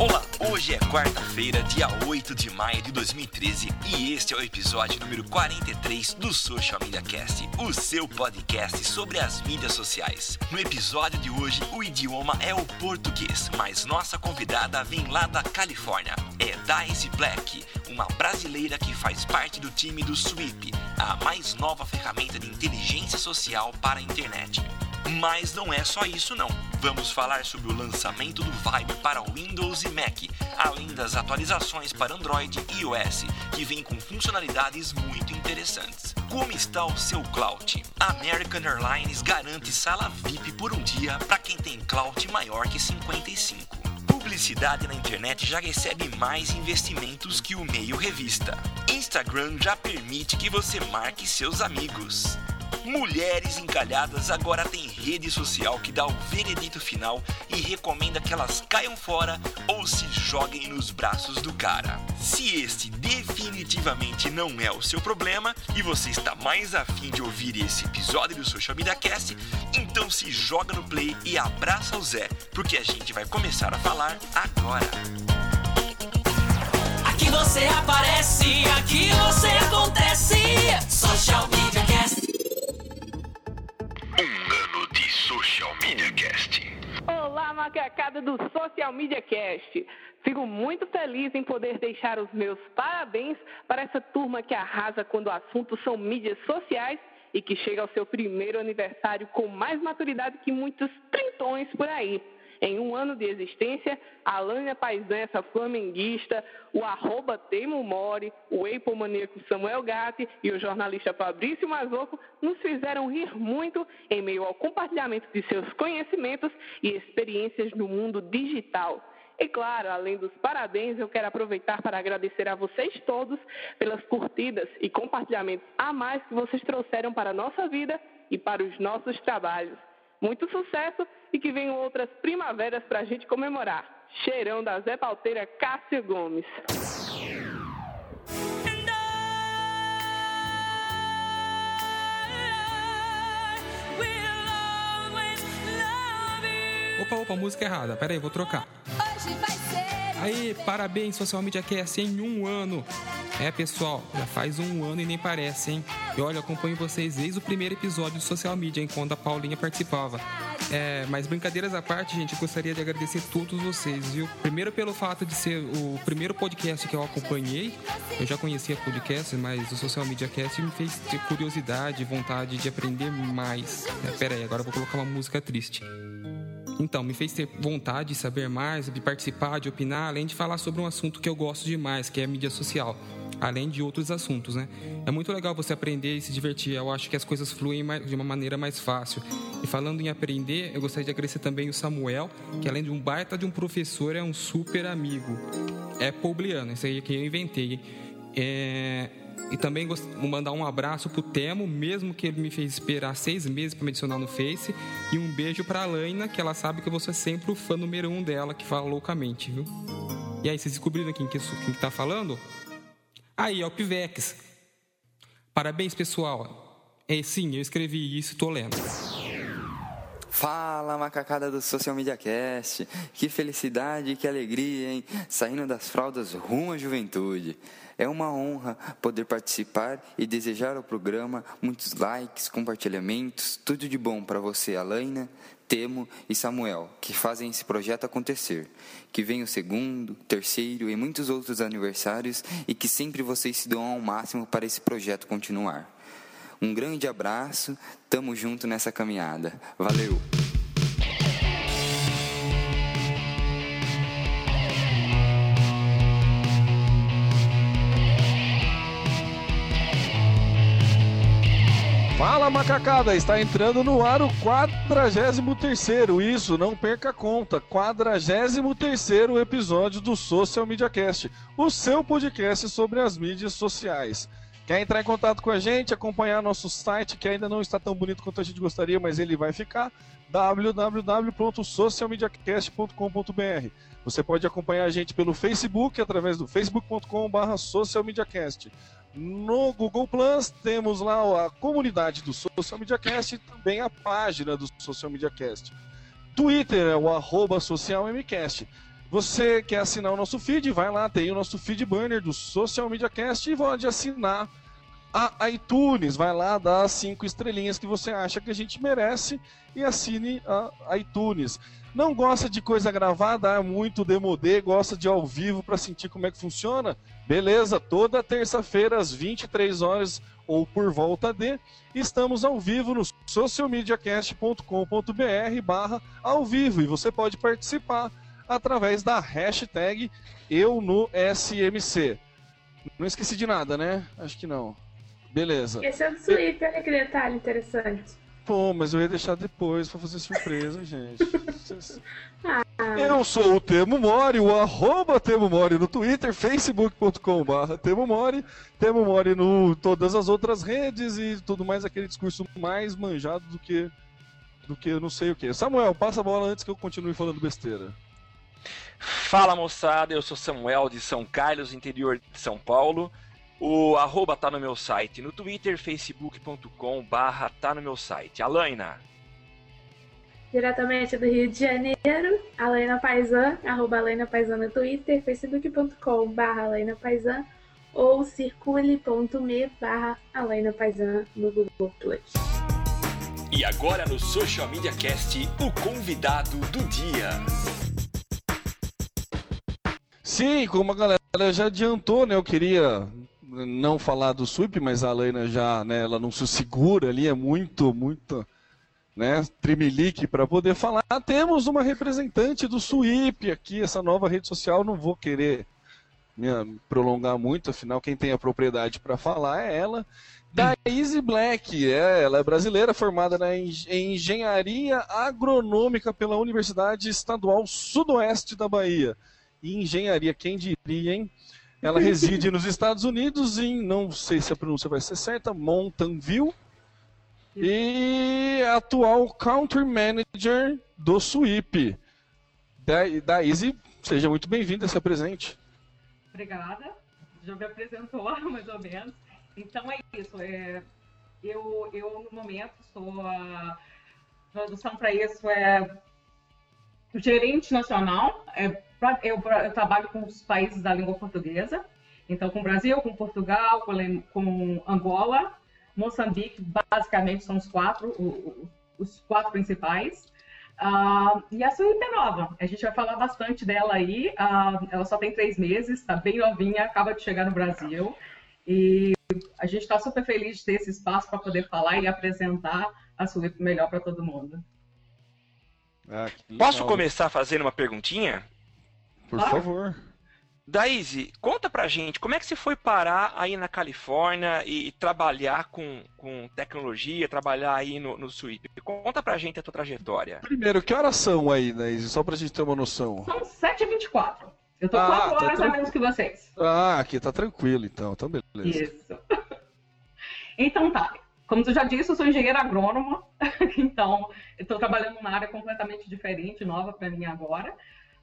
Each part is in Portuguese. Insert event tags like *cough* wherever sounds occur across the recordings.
Olá, hoje é quarta-feira, dia 8 de maio de 2013 e este é o episódio número 43 do Social Media Cast, o seu podcast sobre as mídias sociais. No episódio de hoje, o idioma é o português, mas nossa convidada vem lá da Califórnia. É Daisy Black, uma brasileira que faz parte do time do Sweep, a mais nova ferramenta de inteligência social para a internet. Mas não é só isso não. Vamos falar sobre o lançamento do Vibe para Windows e Mac, além das atualizações para Android e iOS, que vem com funcionalidades muito interessantes. Como está o seu cloud? American Airlines garante sala VIP por um dia para quem tem cloud maior que 55. Publicidade na internet já recebe mais investimentos que o meio revista. Instagram já permite que você marque seus amigos. Mulheres encalhadas agora tem rede social que dá o veredito final e recomenda que elas caiam fora ou se joguem nos braços do cara. Se este definitivamente não é o seu problema e você está mais afim de ouvir esse episódio do Social Media Cast, então se joga no play e abraça o Zé, porque a gente vai começar a falar agora. Aqui você aparece, aqui você acontece. Social Media Cast. Social Media Cast. Olá, macacada do Social Media Cast. Fico muito feliz em poder deixar os meus parabéns para essa turma que arrasa quando o assunto são mídias sociais e que chega ao seu primeiro aniversário com mais maturidade que muitos trintões por aí. Em um ano de existência, a Lânia Paisan, essa flamenguista, o arroba Temo Mori, o Apple maníaco Samuel Gatti e o jornalista Fabrício Mazoco nos fizeram rir muito em meio ao compartilhamento de seus conhecimentos e experiências no mundo digital. E claro, além dos parabéns, eu quero aproveitar para agradecer a vocês todos pelas curtidas e compartilhamentos a mais que vocês trouxeram para a nossa vida e para os nossos trabalhos. Muito sucesso e que venham outras primaveras para a gente comemorar. Cheirão da Zé Palteira Cássio Gomes. Opa, opa, música errada. Pera aí, vou trocar. Aí, parabéns, Social Media Cast, em um ano. É, pessoal, já faz um ano e nem parece, hein? E olha, acompanho vocês desde o primeiro episódio do Social Media, enquanto a Paulinha participava. É, mas brincadeiras à parte, gente, eu gostaria de agradecer todos vocês, viu? Primeiro pelo fato de ser o primeiro podcast que eu acompanhei. Eu já conhecia podcast, mas o Social Media Cast me fez ter curiosidade, vontade de aprender mais. É, pera aí, agora eu vou colocar uma música triste. Então, me fez ter vontade de saber mais, de participar, de opinar, além de falar sobre um assunto que eu gosto demais, que é a mídia social, além de outros assuntos, né? É muito legal você aprender e se divertir. Eu acho que as coisas fluem de uma maneira mais fácil. E falando em aprender, eu gostaria de agradecer também o Samuel, que além de um baita de um professor, é um super amigo. É Publiano, isso aí que eu inventei. É, E também mandar um abraço pro Temo, mesmo que ele me fez esperar seis meses para me adicionar no Face. E um beijo pra Laina, que ela sabe que vou ser sempre o fã número um dela, que fala loucamente, viu? E aí, vocês descobriram quem que, quem que tá falando? Aí, é o Pivex. Parabéns, pessoal. É, sim, eu escrevi isso e tô lendo. Fala, macacada do Social Media Cast. Que felicidade, que alegria, hein? Saindo das fraldas rumo à juventude. É uma honra poder participar e desejar ao programa muitos likes, compartilhamentos, tudo de bom para você, Alaina, Temo e Samuel, que fazem esse projeto acontecer. Que venha o segundo, terceiro e muitos outros aniversários e que sempre vocês se dão ao máximo para esse projeto continuar. Um grande abraço, tamo junto nessa caminhada. Valeu! Fala macacada, está entrando no ar o 43º, isso, não perca a conta, 43º episódio do Social Media Cast, o seu podcast sobre as mídias sociais. Quer entrar em contato com a gente, acompanhar nosso site, que ainda não está tão bonito quanto a gente gostaria, mas ele vai ficar, www.socialmediacast.com.br. Você pode acompanhar a gente pelo Facebook, através do facebook.com.br socialmediacast. No Google Plus temos lá a comunidade do Social Media Cast e também a página do Social Media Cast. Twitter é o arroba socialmcast. Você quer assinar o nosso feed? Vai lá, tem o nosso feed banner do Social Media Cast e pode assinar a iTunes. Vai lá, dá as cinco estrelinhas que você acha que a gente merece e assine a iTunes. Não gosta de coisa gravada, é muito demodê, gosta de ao vivo para sentir como é que funciona? Beleza, toda terça-feira às 23 horas ou por volta de, estamos ao vivo no socialmediacast.com.br barra ao vivo e você pode participar através da hashtag eu no SMC. Não esqueci de nada, né? Acho que não. Beleza. Esse é do Twitter, olha que detalhe interessante. Pô, mas eu ia deixar depois pra fazer surpresa, gente. *laughs* Eu sou o Temo Mori, o arroba Temo Mori no Twitter, facebook.com.br Temo Mori, Temo Mori no todas as outras redes e tudo mais, aquele discurso mais manjado do que do que eu não sei o que. Samuel, passa a bola antes que eu continue falando besteira. Fala moçada, eu sou Samuel de São Carlos, interior de São Paulo. O arroba tá no meu site, no Twitter, facebook.com barra tá no meu site. Alaina. Diretamente do Rio de Janeiro, Alaina Paisan, arroba Alaina Paisan no Twitter, facebook.com barra Alaina Paisan ou circule.me barra Alaina Paisan no Google Plus. E agora no Social Media Cast, o convidado do dia. Sim, como a galera já adiantou, né? Eu queria não falar do SWIP, mas a Alaina já, né, ela não se segura ali, é muito, muito, né, trimelique para poder falar. Temos uma representante do SWIP aqui, essa nova rede social, não vou querer me prolongar muito, afinal quem tem a propriedade para falar é ela. Da Easy Black, é, ela é brasileira, formada na em Engenharia Agronômica pela Universidade Estadual Sudoeste da Bahia. E engenharia, quem diria, hein? Ela reside nos Estados Unidos, em, não sei se a pronúncia vai ser certa, Mountain View. E atual Country Manager do Sweep. Da, Daisy, seja muito bem-vinda, se apresente. Obrigada. Já me apresentou, *laughs* mais ou menos. Então é isso. É, eu, eu, no momento, sou a tradução para isso é gerente nacional. É, eu, eu, trabalho com os países da língua portuguesa, então com o Brasil, com Portugal, com, com Angola, Moçambique, basicamente são os quatro, os quatro principais. Uh, e a Suípe é nova, a gente vai falar bastante dela aí. Uh, ela só tem três meses, está bem novinha, acaba de chegar no Brasil. E a gente está super feliz de ter esse espaço para poder falar e apresentar a Suípe melhor para todo mundo. Ah, Posso começar fazendo uma perguntinha? Por claro. favor. Daisy, conta pra gente, como é que você foi parar aí na Califórnia e trabalhar com, com tecnologia, trabalhar aí no, no Sweep? Conta pra gente a tua trajetória. Primeiro, que horas são aí, Daisy? Só pra gente ter uma noção. São 7h24. Eu tô ah, 4 tá horas tá a menos que vocês. Ah, aqui tá tranquilo então, então beleza. Isso. *laughs* então tá. Como tu já disse, eu sou engenheira agrônoma, *laughs* então estou trabalhando numa área completamente diferente, nova para mim agora.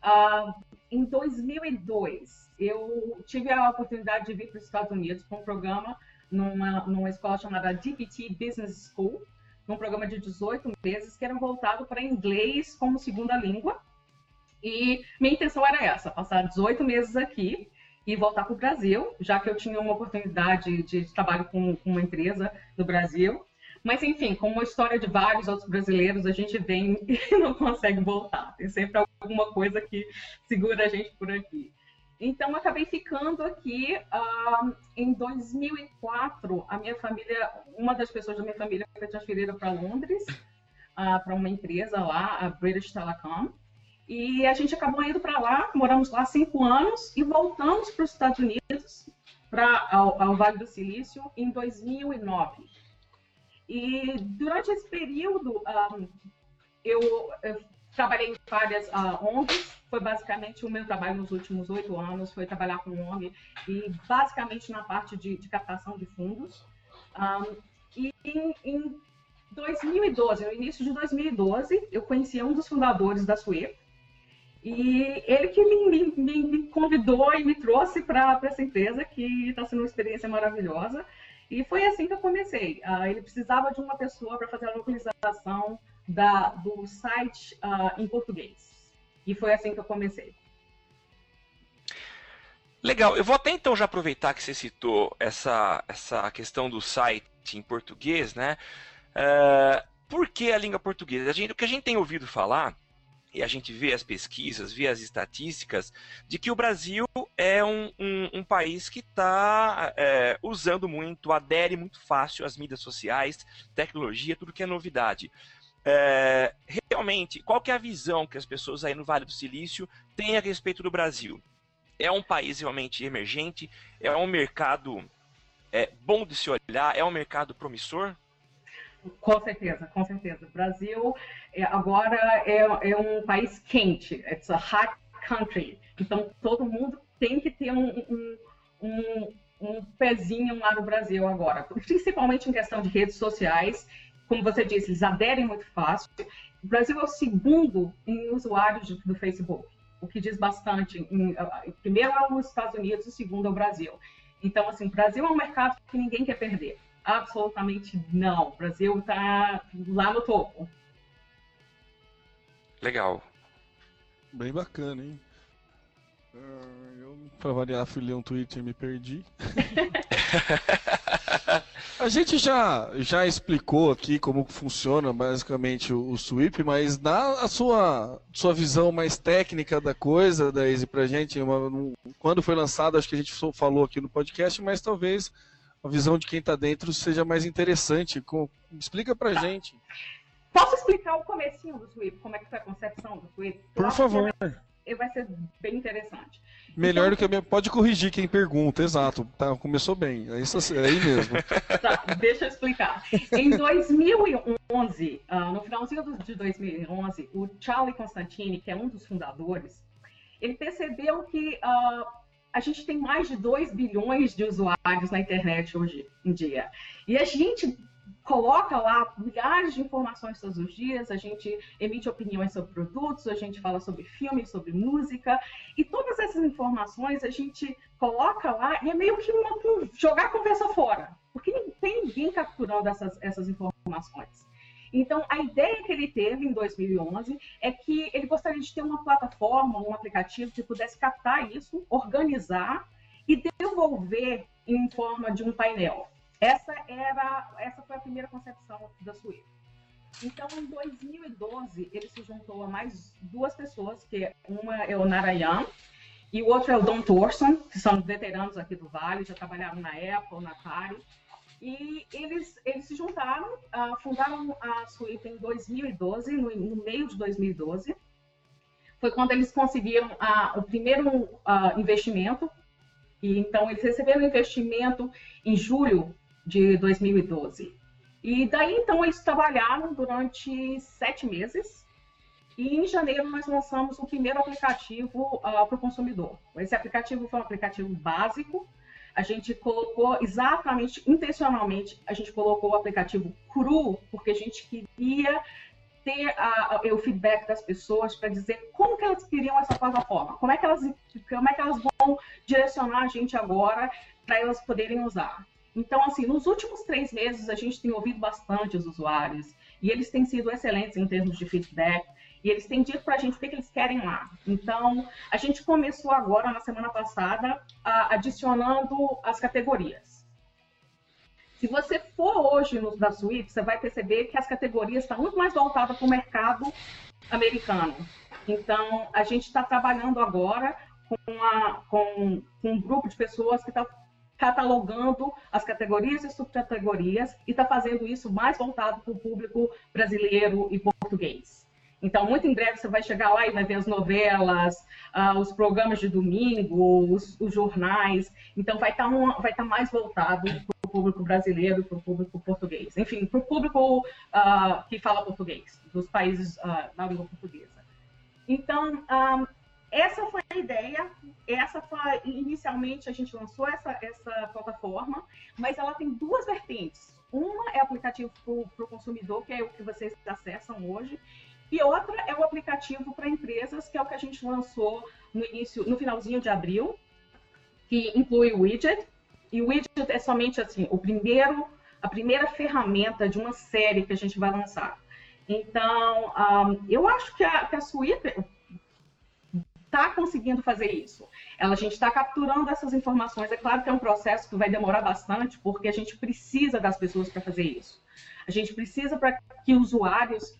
Uh, em 2002, eu tive a oportunidade de vir para os Estados Unidos para um programa numa, numa escola chamada DPT Business School, num programa de 18 meses que era voltado para inglês como segunda língua. E minha intenção era essa, passar 18 meses aqui e voltar para o Brasil, já que eu tinha uma oportunidade de trabalho com, com uma empresa no Brasil. Mas, enfim, como a história de vários outros brasileiros, a gente vem *laughs* e não consegue voltar. Tem sempre alguma coisa que segura a gente por aqui. Então, acabei ficando aqui. Uh, em 2004, a minha família, uma das pessoas da minha família foi transferida para Londres, uh, para uma empresa lá, a British Telecom. E a gente acabou indo para lá, moramos lá cinco anos e voltamos para os Estados Unidos, para ao Vale do Silício, em 2009. E durante esse período, um, eu, eu, trabalhei em várias uh, ONGs. Foi basicamente o meu trabalho nos últimos oito anos, foi trabalhar com ONG e basicamente na parte de, de captação de fundos. Um, e em, em 2012, no início de 2012, eu conheci um dos fundadores da Swift. E ele que me, me, me convidou e me trouxe para essa empresa, que está sendo uma experiência maravilhosa. E foi assim que eu comecei. Uh, ele precisava de uma pessoa para fazer a localização da, do site uh, em português. E foi assim que eu comecei. Legal. Eu vou até então já aproveitar que você citou essa, essa questão do site em português, né? Uh, por que a língua portuguesa? A gente, o que a gente tem ouvido falar e a gente vê as pesquisas, vê as estatísticas, de que o Brasil é um, um, um país que está é, usando muito, adere muito fácil às mídias sociais, tecnologia, tudo que é novidade. É, realmente, qual que é a visão que as pessoas aí no Vale do Silício têm a respeito do Brasil? É um país realmente emergente? É um mercado é, bom de se olhar? É um mercado promissor? Com certeza, com certeza. O Brasil é, agora é, é, um país quente, it's a hot country. Então todo mundo tem que ter um, um, um, um pezinho lá no Brasil agora, principalmente em questão de redes sociais. Como você disse, eles aderem muito fácil. O Brasil é o segundo em usuários do Facebook, o que diz bastante. Em, primeiro é os Estados Unidos, o segundo é o Brasil. Então, assim, o Brasil é um mercado que ninguém quer perder. Absolutamente não. O Brasil está lá no topo. Legal. Bem bacana, hein? Uh, eu, pra variar, fui ler um tweet e me perdi. *laughs* A gente já, já explicou aqui como funciona basicamente o, o Sweep, mas dá a sua, sua visão mais técnica da coisa, Daisy, pra gente. Uma, um, quando foi lançado, acho que a gente falou aqui no podcast, mas talvez a visão de quem está dentro seja mais interessante. Com... Explica pra tá. gente. Posso explicar o comecinho do Sweep, como é que foi a concepção do Sweep? Por favor. Vai, vai ser bem interessante. Melhor então, do que a minha. Pode corrigir quem pergunta, exato. Tá, começou bem. É isso é aí mesmo. *laughs* tá, deixa eu explicar. Em 2011, uh, ah, no finalzinho de 2011, o Charlie Constantini, que é um dos fundadores, ele percebeu que uh, a gente tem mais de 2 bilhões de usuários na internet hoje em dia. E a gente coloca lá milhares de informações todos os dias, a gente emite opiniões sobre produtos, a gente fala sobre filmes, sobre música, e todas essas informações a gente coloca lá e é meio que uma, jogar a conversa fora, porque não tem ninguém capturando essas, essas informações. Então, a ideia que ele teve em 2011 é que ele gostaria de ter uma plataforma, um aplicativo que pudesse captar isso, organizar e devolver em forma de um painel. Essa era, essa foi a primeira concepção da Swift. Então, em 2012, ele se juntou a mais duas pessoas, que uma é o Narayan e o outro é o Don Thorson, que são veteranos aqui do Vale, já trabalharam na Apple, na Atari. E eles, eles se juntaram, uh, fundaram a Swift em 2012, no, no, meio de 2012. Foi quando eles conseguiram uh, o primeiro uh, investimento. E então eles receberam investimento em julho de 2012. E daí então eles trabalharam durante sete meses. E em janeiro nós lançamos o primeiro aplicativo para o consumidor. Esse aplicativo foi um aplicativo básico a gente colocou exatamente, intencionalmente, a gente colocou o aplicativo cru, porque a gente queria ter a, a, o feedback das pessoas para dizer como que elas queriam essa plataforma, como é que elas, como é que elas vão direcionar a gente agora para elas poderem usar. Então, assim, nos últimos três meses a gente tem ouvido bastante os usuários e eles têm sido excelentes em termos de feedback. E eles têm dito para a gente o que, que, eles querem lá. Então, a gente começou agora, na semana passada, a, adicionando as categorias. Se você for hoje no da Suíte, você vai perceber que as categorias estão muito mais voltadas para o mercado americano. Então, a gente está trabalhando agora com, com, com um grupo de pessoas que está catalogando as categorias e subcategorias e está fazendo isso mais voltado para o público brasileiro e português. Então, muito em breve você vai chegar lá e vai ver as novelas, uh, os programas de domingo, os, os jornais. Então, vai estar tá tá mais voltado para o público brasileiro, para o público português. Enfim, para o público uh, que fala português, dos países uh, da língua portuguesa. Então, um, essa foi a ideia. Essa foi, inicialmente, a gente lançou essa, essa plataforma, mas ela tem duas vertentes. Uma é aplicativo para o consumidor, que é o que vocês acessam hoje, e outra é o aplicativo para empresas, que é o que a gente lançou no início, no finalzinho de abril, que inclui o widget. E o widget é somente assim, o primeiro, a primeira ferramenta de uma série que a gente vai lançar. Então, um, eu acho que a, que a está conseguindo fazer isso. Ela, a gente está capturando essas informações. É claro que é um processo que vai demorar bastante, porque a gente precisa das pessoas para fazer isso. A gente precisa para que usuários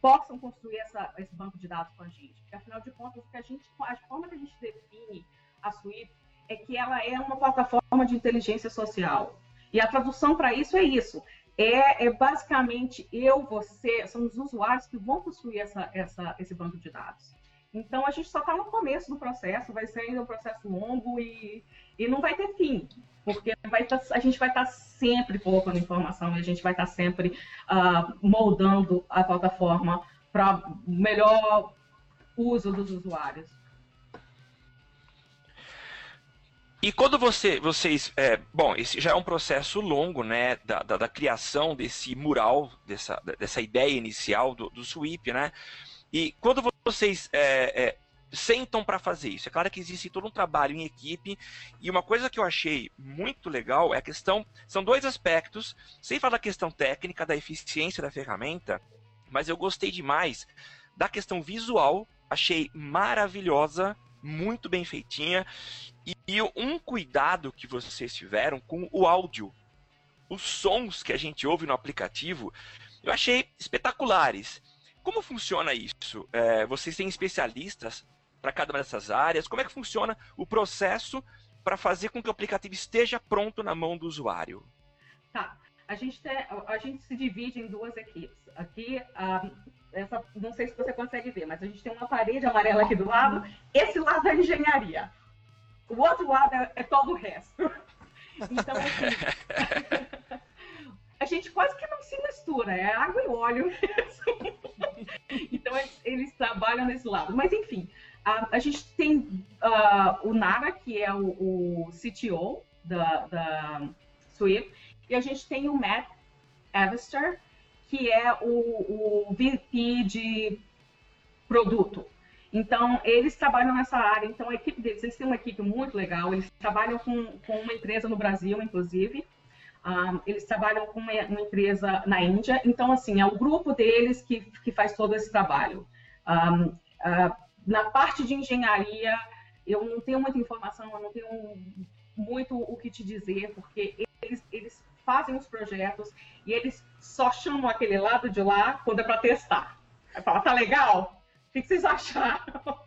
possam construir essa, esse banco de dados com a gente. Porque, afinal de contas, que a, gente, a forma que a gente define a Suite é que ela é uma plataforma de inteligência social. E a tradução para isso é isso. É, é, basicamente eu, você, são os usuários que vão construir essa, essa, esse banco de dados. Então a gente só está no começo do processo, vai ser ainda um processo longo e, e não vai ter fim, porque tá, a gente vai estar tá sempre colocando informação a gente vai estar tá sempre uh, moldando a plataforma para melhor uso dos usuários. E quando você, vocês, é, bom, esse já é um processo longo, né, da, da, da criação desse mural, dessa, dessa ideia inicial do, do Sweep, né? E quando vocês é, é, sentam para fazer isso, é claro que existe todo um trabalho em equipe. E uma coisa que eu achei muito legal é a questão. São dois aspectos, sem falar da questão técnica, da eficiência da ferramenta, mas eu gostei demais da questão visual, achei maravilhosa, muito bem feitinha. E, um cuidado que vocês tiveram com o áudio. Os sons que a gente ouve no aplicativo, eu achei espetaculares. Como funciona isso? É, vocês têm especialistas para cada uma dessas áreas? Como é que funciona o processo para fazer com que o aplicativo esteja pronto na mão do usuário? Tá. A gente, a gente se divide em duas equipes. Aqui, um, essa, não sei se você consegue ver, mas a gente tem uma parede amarela aqui do lado. Esse lado é engenharia. O outro lado é, é todo o resto. Então, assim, *laughs* a gente quase que não se mistura, é água e óleo *laughs* então eles, eles, trabalham nesse lado. Mas enfim, a, a gente tem uh, o Nara, que é o, o CTO da, da Swift, e a gente tem o Matt Evester, que é o, o VP de produto. Então, eles trabalham nessa área. Então, a equipe deles, eles têm uma equipe muito legal. Eles trabalham com, com uma empresa no Brasil, inclusive, um, eles trabalham com uma, uma, empresa na Índia, então, assim, é o grupo deles que, que faz todo esse trabalho. Um, uh, na parte de engenharia, eu não tenho muita informação, eu não tenho muito o que te dizer, porque eles, eles fazem os projetos e eles só chamam aquele lado de lá quando é para testar. Aí fala, tá legal? O que vocês acharam? *laughs*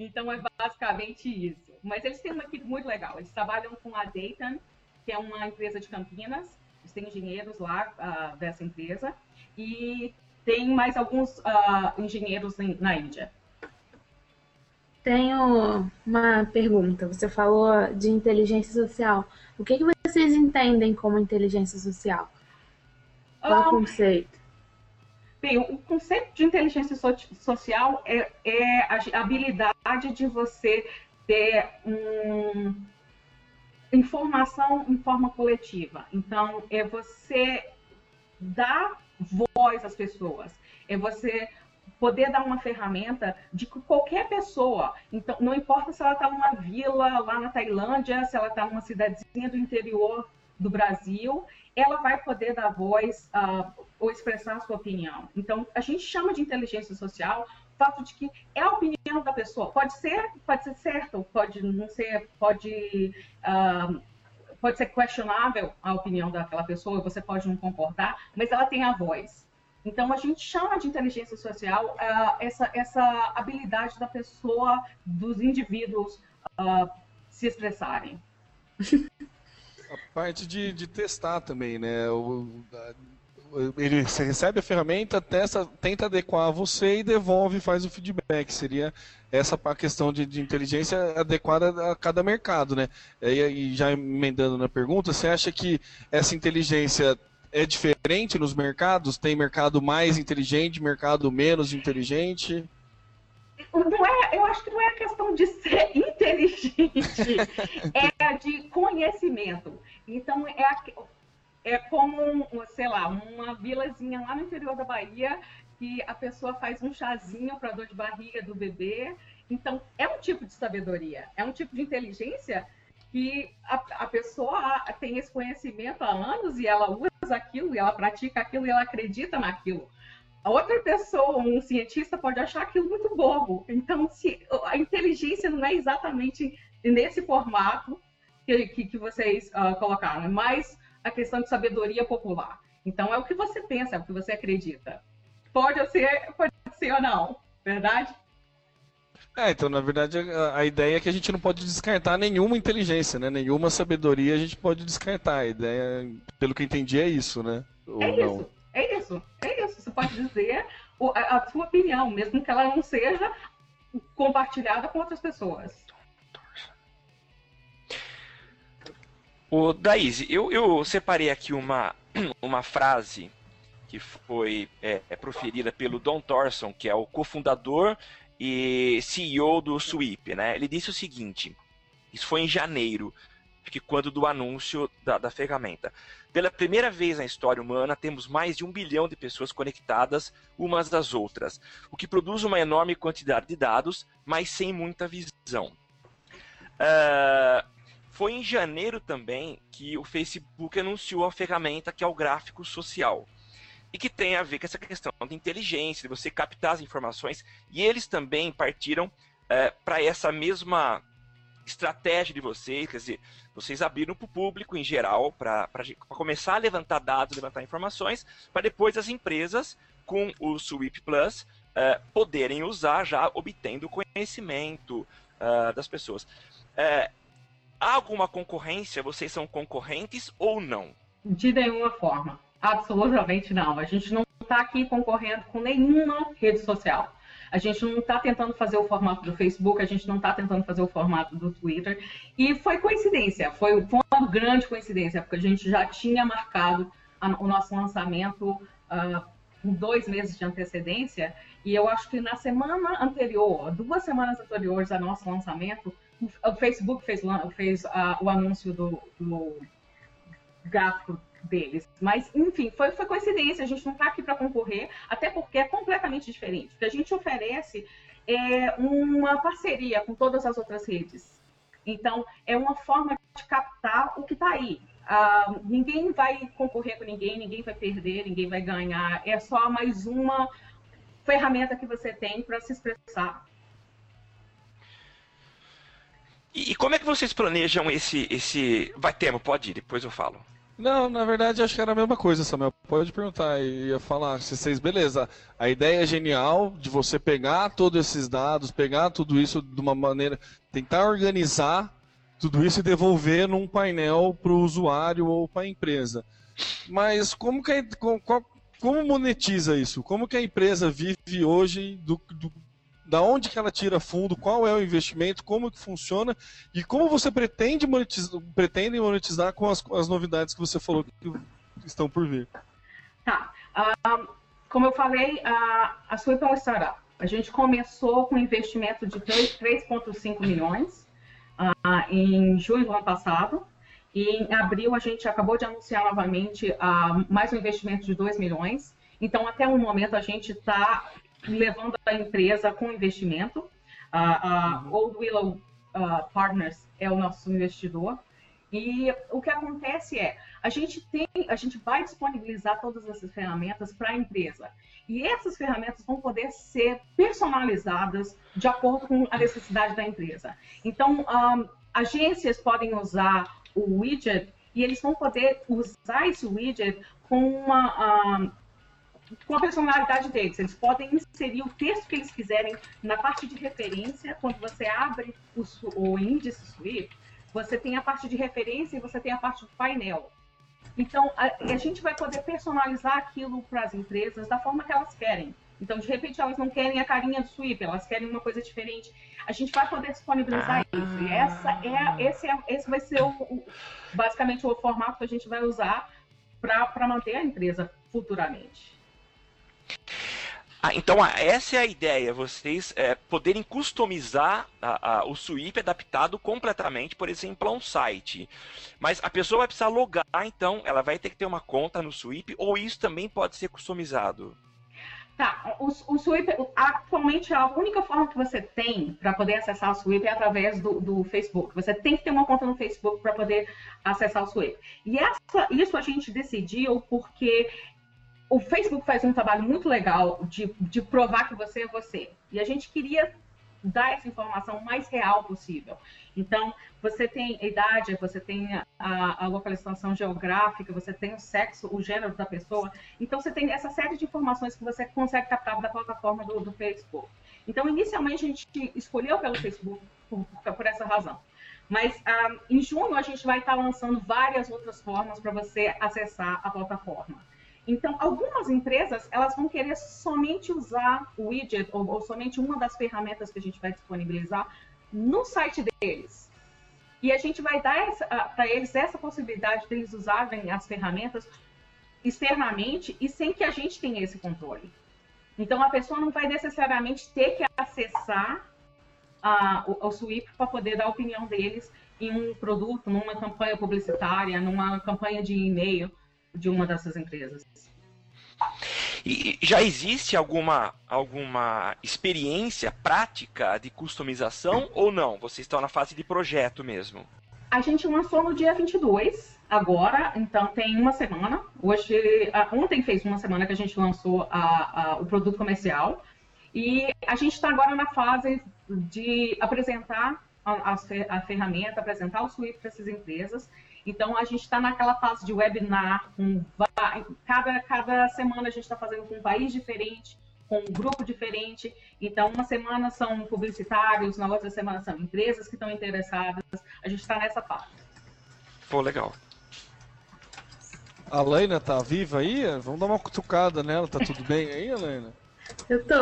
Então é basicamente isso. Mas eles têm uma equipe muito legal. Eles trabalham com a Dayton, que é uma empresa de Campinas. Eles têm engenheiros lá uh, dessa empresa. E tem mais alguns uh, engenheiros na Índia. Tenho uma pergunta. Você falou de inteligência social. O que, que vocês entendem como inteligência social? Qual um, o ah, conceito? Bem, o conceito de inteligência so social é, é a habilidade de você ter um informação em forma coletiva. Então, é você dar voz às pessoas, é você poder dar uma ferramenta de que qualquer pessoa, então não importa se ela está numa vila lá na Tailândia, se ela está numa cidadezinha do interior do Brasil, ela vai poder dar voz uh, ou expressar a sua opinião. Então, a gente chama de inteligência social fato de que é a opinião da pessoa. Pode ser, pode ser certo, pode não ser, pode, uh, pode ser questionável a opinião daquela pessoa, você pode não concordar, mas ela tem a voz. Então, a gente chama de inteligência social uh, essa, essa habilidade da pessoa, dos indivíduos uh, se expressarem. *laughs* A parte de, de testar também, né? O, ele recebe a ferramenta, testa, tenta adequar a você e devolve, faz o feedback. Seria essa a questão de, de inteligência adequada a cada mercado, né? E, e já emendando na pergunta, você acha que essa inteligência é diferente nos mercados? Tem mercado mais inteligente, mercado menos inteligente? Não é, eu acho que não é a questão de ser *laughs* inteligente, é de conhecimento. Então, é, a, é como, sei lá, uma vilazinha lá no interior da Bahia que a pessoa faz um chazinho para dor de barriga do bebê. Então, é um tipo de sabedoria, é um tipo de inteligência que a, a pessoa tem esse conhecimento há anos e ela usa aquilo, e ela pratica aquilo, e ela acredita naquilo. A outra pessoa, um cientista, pode achar aquilo muito bobo. Então, se, a inteligência não é exatamente nesse formato que, que, que vocês uh, colocaram, é mais a questão de sabedoria popular. Então, é o que você pensa, é o que você acredita. Pode ser, pode ser ou não, verdade? É, então, na verdade, a, a, ideia é que a gente não pode descartar nenhuma inteligência, né? Nenhuma sabedoria a gente pode descartar. A ideia, pelo que eu entendi, é isso, né? Ou é não? isso, é isso, é isso. Você pode dizer a, a sua opinião, mesmo que ela não seja compartilhada com outras pessoas. O Daíse, eu, eu separei aqui uma, *clears throat* uma frase que foi é, é, proferida pelo Don Thorson, que é o cofundador e CEO do Sweep, né? Ele disse o seguinte: isso foi em janeiro, que quando do anúncio da, da ferramenta. Pela primeira vez na história humana, temos mais de um bilhão de pessoas conectadas umas das outras, o que produz uma enorme quantidade de dados, mas sem muita visão. Uh, foi em janeiro também que o Facebook anunciou a ferramenta que é o gráfico social e que tem a ver com essa questão de inteligência, de você captar as informações, e eles também partiram é, para essa mesma estratégia de vocês, quer dizer, vocês abriram para o público em geral, para começar a levantar dados, levantar informações, para depois as empresas, com o Sweep Plus, é, poderem usar já obtendo conhecimento uh, das pessoas. É, há alguma concorrência? Vocês são concorrentes ou não? De nenhuma forma. Absolutamente não. A gente não está aqui concorrendo com nenhuma rede social. A gente não está tentando fazer o formato do Facebook, a gente não está tentando fazer o formato do Twitter. E foi coincidência, foi, uma grande coincidência, porque a gente já tinha marcado a, o nosso lançamento uh, com dois meses de antecedência. E eu acho que na semana anterior, duas semanas anteriores ao nosso lançamento, o Facebook fez, fez uh, o anúncio do, do gráfico deles. Mas, enfim, foi, foi coincidência, a gente não está aqui para concorrer, até porque é completamente diferente. O que a gente oferece é uma parceria com todas as outras redes. Então, é uma forma de captar o que está aí. Uh, ninguém vai concorrer com ninguém, ninguém vai perder, ninguém vai ganhar. É só mais uma ferramenta que você tem para se expressar. E, e, como é que vocês planejam esse. esse... Vai ter, pode ir, depois eu falo. Não, na verdade acho que era a mesma coisa, Samuel. Pode perguntar e ia falar. Se vocês, beleza, a ideia é genial de você pegar todos esses dados, pegar tudo isso de uma maneira, tentar organizar tudo isso e devolver num painel para o usuário ou para a empresa. Mas como que como, monetiza isso? Como que a empresa vive hoje do, do da onde que ela tira fundo, qual é o investimento, como que funciona e como você pretende monetizar, pretende monetizar com as, as novidades que você falou que estão por vir. Tá. Uh, como eu falei, a, a Sweep uma startup. A gente começou com um investimento de 3,5 milhões uh, em junho do ano passado. E em abril a gente acabou de anunciar novamente uh, mais um investimento de 2 milhões. Então, até o momento, a gente está levando a empresa com investimento. A, uhum. Old Willow uh, Partners é o nosso investidor. E o que acontece é, a gente tem, a gente vai disponibilizar todas essas ferramentas para a empresa. E essas ferramentas vão poder ser personalizadas de acordo com a necessidade da empresa. Então, um, agências podem usar o widget e eles vão poder usar esse widget com uma, um, com a personalidade deles. Eles podem inserir o texto que eles quiserem na parte de referência. Quando você abre o, o índice Swift, você tem a parte de referência e você tem a parte do painel. Então, a, a gente vai poder personalizar aquilo para as empresas da forma que elas querem. Então, de repente, elas não querem a carinha do sweep, elas querem uma coisa diferente. A gente vai poder disponibilizar ah. isso. E essa é, esse, é, esse vai ser o, o, basicamente o formato que a gente vai usar para manter a empresa futuramente. Ah, então essa é a ideia, vocês é, poderem customizar a, a, o sweep adaptado completamente, por exemplo, a um site. Mas a pessoa vai precisar logar, então ela vai ter que ter uma conta no sweep, ou isso também pode ser customizado? Tá, o, o Sweep, atualmente a única forma que você tem para poder acessar o Sweep é através do, do, Facebook. Você tem que ter uma conta no Facebook para poder acessar o Sweep. E essa, isso a gente decidiu porque o Facebook faz um trabalho muito legal de, de provar que você é você. E a gente queria dar essa informação mais real possível. Então, você tem a idade, você tem a, a, localização geográfica, você tem o sexo, o gênero da pessoa. Então, você tem essa série de informações que você consegue captar da plataforma do, do Facebook. Então, inicialmente, a gente escolheu pelo Facebook por, por essa razão. Mas ah, em junho a gente vai estar lançando várias outras formas para você acessar a plataforma. Então, algumas empresas elas vão querer somente usar o widget ou, ou somente uma das ferramentas que a gente vai disponibilizar no site deles. E a gente vai dar para eles essa possibilidade de eles usarem as ferramentas externamente e sem que a gente tenha esse controle. Então, a pessoa não vai necessariamente ter que acessar o, o Sweep para poder dar a opinião deles em um produto, numa campanha publicitária, numa campanha de e-mail de uma dessas empresas. E já existe alguma, alguma experiência prática de customização ou não? Vocês estão na fase de projeto mesmo? A gente lançou no dia 22, agora, então tem uma semana. Hoje, ontem fez uma semana que a gente lançou a, a, o produto comercial. E a gente está agora na fase de apresentar a, a ferramenta, apresentar o suíte para essas empresas então, a gente está naquela fase de webinar, com cada, cada semana a gente está fazendo com um país diferente, com um grupo diferente. Então, uma semana são publicitários, na outra semana são empresas que estão interessadas. A gente está nessa fase. Pô, legal. A Leina tá viva aí? Vamos dar uma cutucada nela. Tá tudo bem aí, Helena? Eu tô.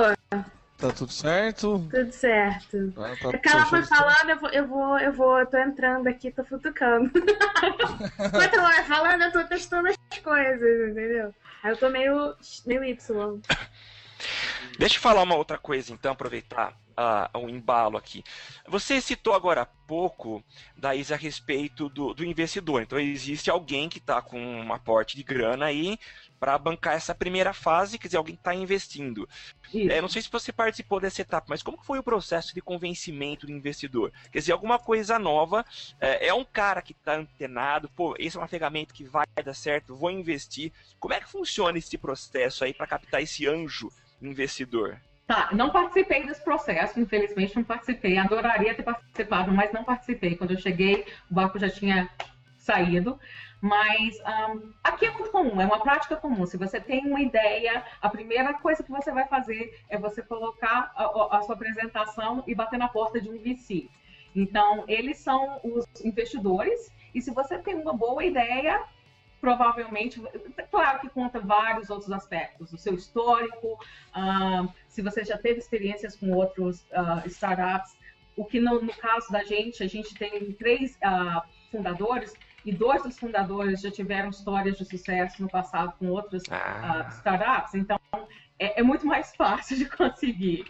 Tá tudo certo? Tudo certo. Ah, tá, é que ela foi falando, eu vou, eu vou, eu vou, eu tô entrando aqui, tô futucando. *laughs* Enquanto ela vai falando, eu tô testando as coisas, entendeu? Aí eu tô meio, meio Y. Deixa eu falar uma outra coisa, então, aproveitar uh, o embalo aqui. Você citou agora há pouco, Daís, a respeito do, do investidor. Então, existe alguém que está com um aporte de grana aí para bancar essa primeira fase, quer dizer, alguém está investindo. É, não sei se você participou dessa etapa, mas como foi o processo de convencimento do investidor? Quer dizer, alguma coisa nova, é, é um cara que está antenado, pô, esse é uma ferramenta que vai dar certo, vou investir. Como é que funciona esse processo aí para captar esse anjo investidor? Tá, não participei desse processo, infelizmente não participei. Adoraria ter participado, mas não participei. Quando eu cheguei, o barco já tinha saído. Mas um, aqui é muito comum, é uma prática comum. Se você tem uma ideia, a primeira coisa que você vai fazer é você colocar a, a sua apresentação e bater na porta de um VC. Então, eles são os investidores, e se você tem uma boa ideia, provavelmente, claro que conta vários outros aspectos, o seu histórico, se você já teve experiências com outros uh, startups, o que no, no, caso da gente, a gente tem três uh, fundadores e dois dos fundadores já tiveram histórias de sucesso no passado com outras ah. uh, startups, então é, é, muito mais fácil *laughs* de conseguir.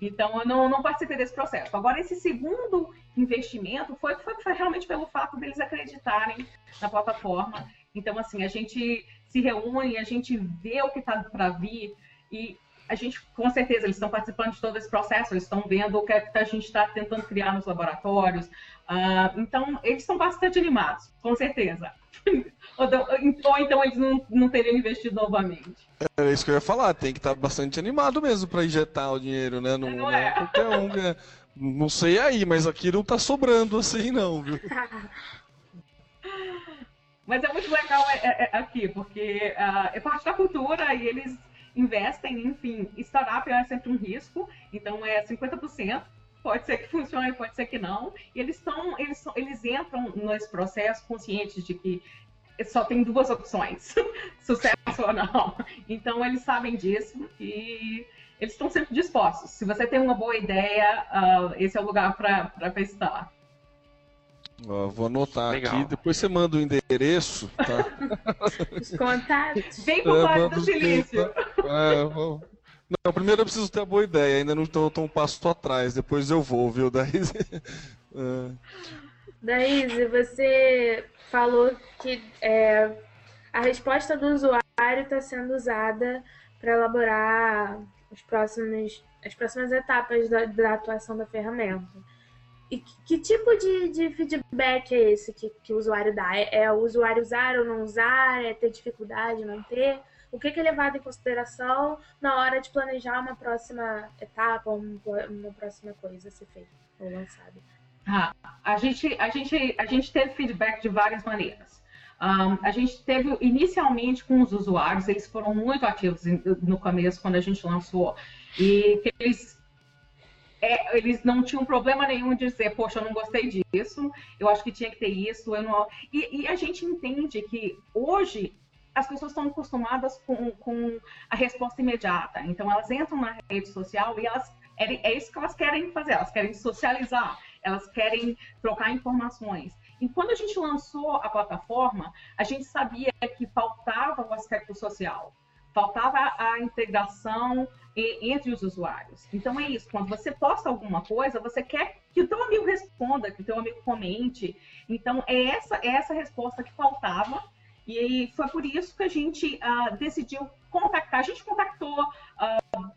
Então eu não, não, participei desse processo. Agora, esse segundo investimento foi, foi, foi realmente pelo fato deles acreditarem na plataforma. Então, assim, a gente se reúne, a gente vê o que está para vir e a gente, com certeza, eles estão participando de todo esse processo, eles estão vendo o que, é que a gente está tentando criar nos laboratórios. Uh, então, eles estão bastante animados, com certeza. *laughs* ou, ou, então eles não, não teriam investido novamente. É isso que eu ia falar, tem que estar tá bastante animado mesmo para injetar o dinheiro, né? Não, não, é. é qualquer um. Né? Não sei aí, mas aqui não está sobrando assim, não, viu? *laughs* Mas é muito legal é, é, é aqui, porque uh, é parte da cultura e eles investem, enfim, startup é sempre um risco, então é 50%. Pode ser que funcione, pode ser que não. E eles estão, eles, eles entram nesse processo conscientes de que só tem duas opções, *laughs* sucesso ou não. Então eles sabem disso e eles estão sempre dispostos. Se você tem uma boa ideia, uh, esse é o lugar para testar. Ó, vou anotar Legal. aqui, depois você manda o endereço, tá? *laughs* Os contatos. Vem pro é, do Silício. É, vou... Não, primeiro eu preciso ter a boa ideia, ainda não estou um passo atrás, depois eu vou, viu, *laughs* Daíse? é. Daíse, você falou que é, a resposta do usuário está sendo usada para elaborar os próximos, as próximas etapas da, da atuação da ferramenta. E que, que tipo de, de, feedback é esse que, que o usuário dá? É, é, o usuário usar ou não usar? É ter dificuldade, não ter? O que, que é levado em consideração na hora de planejar uma próxima etapa, uma, próxima coisa a ser feita ou lançada? Ah, a, gente, a, gente, a gente teve feedback de várias maneiras. Um, a gente teve inicialmente com os usuários, eles foram muito ativos no começo, quando a gente lançou, e eles é, eles não tinham problema nenhum de dizer, poxa, eu não gostei disso, eu acho que tinha que ter isso, eu não... E, e a gente entende que hoje as pessoas estão acostumadas com, com, a resposta imediata. Então elas entram na rede social e elas é, isso que elas querem fazer, elas querem socializar, elas querem trocar informações. E quando a gente lançou a plataforma, a gente sabia que faltava o aspecto social faltava a integração entre os usuários. Então é isso, quando você posta alguma coisa, você quer que o teu amigo responda, que o teu amigo comente. Então é essa, é essa resposta que faltava. E foi por isso que a gente uh, decidiu contactar. A gente contactou uh,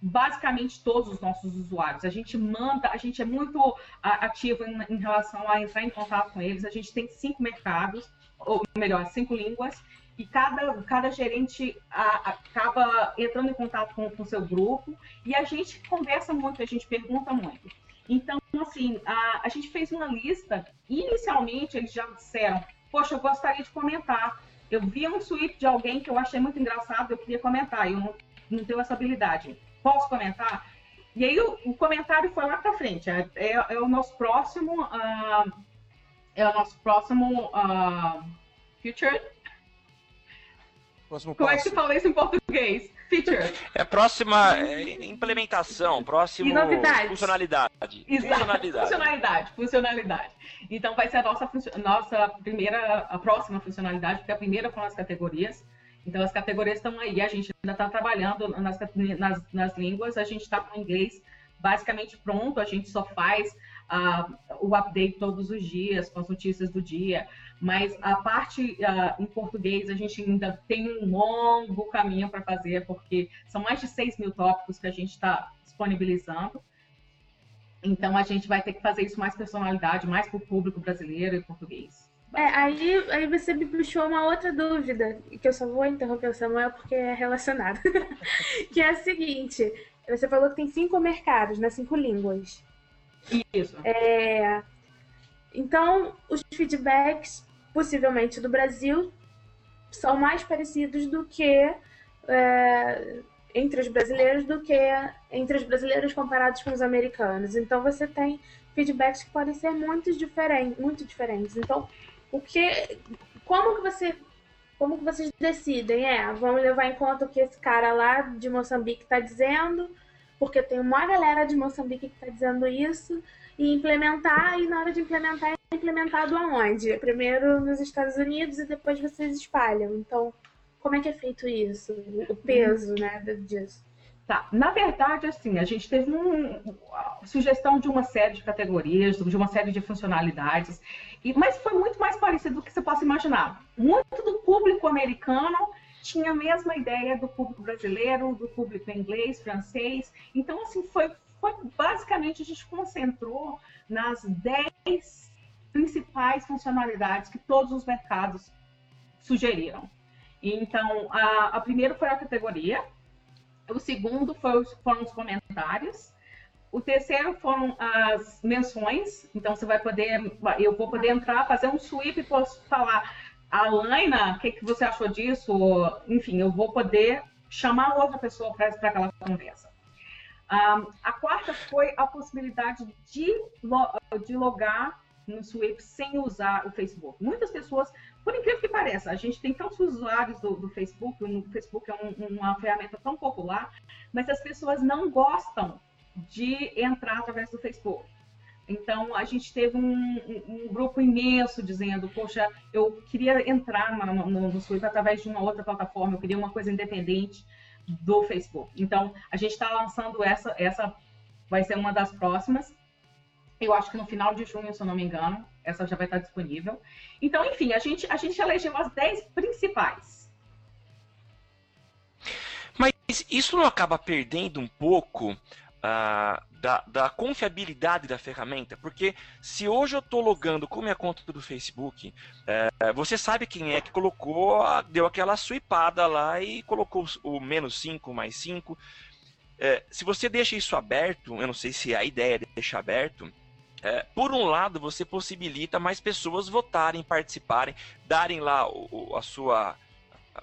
basicamente todos os nossos usuários. A gente manda, a gente é muito uh, ativo em, em relação a entrar em contato com eles. A gente tem cinco mercados, ou melhor, cinco línguas e cada, cada gerente acaba entrando em contato com o seu grupo e a gente conversa muito, a gente pergunta muito. Então, assim, a, a gente fez uma lista, inicialmente eles já disseram, poxa, eu gostaria de comentar. Eu vi um tweet de alguém que eu achei muito engraçado, eu queria comentar, eu não, não tenho essa habilidade. Posso comentar? E aí o, o comentário foi lá para frente, é, é, é, o nosso próximo, uh, é o nosso próximo uh, future Próximo Como passo. é que se fala isso em português? Feature. É próxima é, implementação, próximo funcionalidade. Exato. Funcionalidade. funcionalidade. Funcionalidade. Então vai ser a nossa, nossa primeira, a próxima funcionalidade, porque a primeira foram as categorias. Então as categorias estão aí, a gente ainda está trabalhando nas, nas, nas línguas, a gente está com o inglês basicamente pronto, a gente só faz uh, o update todos os dias, com as notícias do dia. Mas a parte uh, em português a gente ainda tem um longo caminho para fazer, porque são mais de 6 mil tópicos que a gente está disponibilizando. Então a gente vai ter que fazer isso mais personalidade, mais para o público brasileiro e português. É, aí, aí você me puxou uma outra dúvida, que eu só vou interromper o Samuel porque é relacionado. *laughs* que é a seguinte: você falou que tem cinco mercados, né? Cinco línguas. Isso. É, então, os feedbacks, possivelmente do Brasil, são mais parecidos do que é, entre os brasileiros do que entre os brasileiros comparados com os americanos. Então, você tem feedbacks que podem ser muito diferentes, muito diferentes. Então, o que, como que você, como que vocês decidem? É, vamos levar em conta o que esse cara lá de Moçambique está dizendo? porque tem uma galera de Moçambique que está dizendo isso, e implementar, e na hora de implementar, é implementado aonde? Primeiro nos Estados Unidos e depois vocês espalham. Então, como é que é feito isso? O peso, né, disso? Tá, na verdade, assim, a gente teve uma sugestão de uma série de categorias, de uma série de funcionalidades, e, mas foi muito mais parecido do que você possa imaginar. Muito do público americano tinha a mesma ideia do público brasileiro, do público inglês, francês. Então, assim, foi, foi basicamente a gente concentrou nas 10 principais funcionalidades que todos os mercados sugeriram. Então, a, a primeira foi a categoria, o segundo foi, foram os comentários, o terceiro foram as menções, então você vai poder, eu vou poder entrar, fazer um sweep e posso falar a Laina, o que, que você achou disso? Enfim, eu vou poder chamar outra pessoa para aquela conversa. Um, a quarta foi a possibilidade de, de logar no Swift sem usar o Facebook. Muitas pessoas por incrível que pareça, a gente tem tantos usuários do, do Facebook, o Facebook é um, uma ferramenta tão popular, mas as pessoas não gostam de entrar através do Facebook. Então, a gente teve um, um, um grupo imenso dizendo, poxa, eu queria entrar no, no, no através de uma outra plataforma, eu queria uma coisa independente do Facebook. Então, a gente está lançando essa, essa vai ser uma das próximas. Eu acho que no final de junho, se eu não me engano, essa já vai estar disponível. Então, enfim, a gente, a gente elegeu as 10 principais. Mas isso não acaba perdendo um pouco uh, da, da, confiabilidade da ferramenta? Porque se hoje eu estou logando com minha conta do Facebook, uh, você sabe quem é que colocou, deu aquela swipada lá e colocou o menos 5, mais 5. Uh, eh, se você deixa isso aberto, eu não sei se é a ideia é deixar aberto, é, por um lado, você possibilita mais pessoas votarem, participarem, darem lá o, a sua,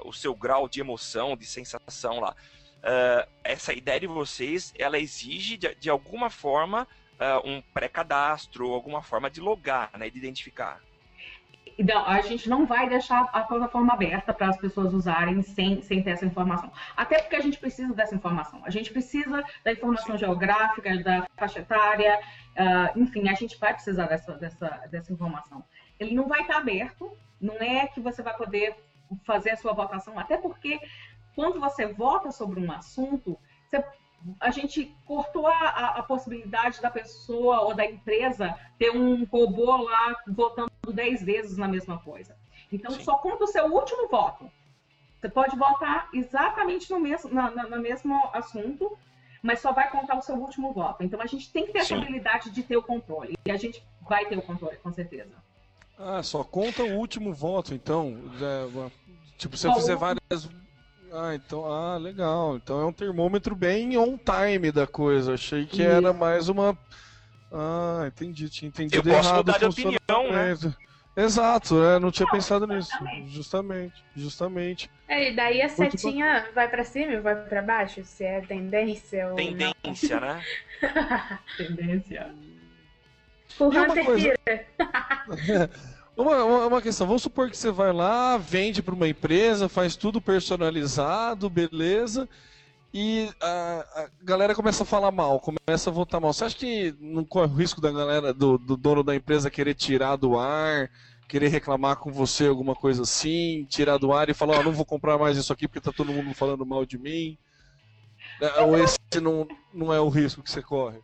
o seu grau de emoção, de sensação lá. Uh, essa ideia de vocês, ela exige de, de alguma forma uh, um pré-cadastro, alguma forma de logar, né, de identificar. Não, a gente não vai deixar a plataforma aberta para as pessoas usarem sem, sem ter essa informação. Até porque a gente precisa dessa informação. A gente precisa da informação Sim. geográfica, da faixa etária, uh, enfim, a gente vai precisar dessa, dessa, dessa informação. Ele não vai estar aberto, não é que você vai poder fazer a sua votação, até porque quando você vota sobre um assunto, você a gente cortou a, a, a, possibilidade da pessoa ou da empresa ter um robô lá votando 10 vezes na mesma coisa. Então, Sim. só conta o seu último voto. Você pode votar exatamente no mesmo, na, na, no mesmo assunto, mas só vai contar o seu último voto. Então, a gente tem que ter Sim. essa habilidade de ter o controle. E a gente vai ter o controle, com certeza. Ah, só conta o último voto, então. É, tipo, se eu fizer várias ah, então, ah, legal. Então é um termômetro bem on time da coisa. Achei que era mais uma. Ah, entendi, tinha entendido Eu posso errado. mudar de opinião, né? Exato, né? não tinha não, pensado nisso. Justamente, justamente. É, e daí a Muito setinha vai para cima e vai para baixo? Se é tendência ou. Tendência, não. né? *laughs* tendência. O Hunter coisa... *laughs* Uma, uma, uma, questão, vamos supor que você vai lá, vende para uma empresa, faz tudo personalizado, beleza, e a, a, galera começa a falar mal, começa a votar mal. Você acha que não corre o risco da galera, do, do dono da empresa querer tirar do ar, querer reclamar com você alguma coisa assim, tirar do ar e falar, oh, não vou comprar mais isso aqui porque tá todo mundo falando mal de mim? É, ou esse não, não é o risco que você corre?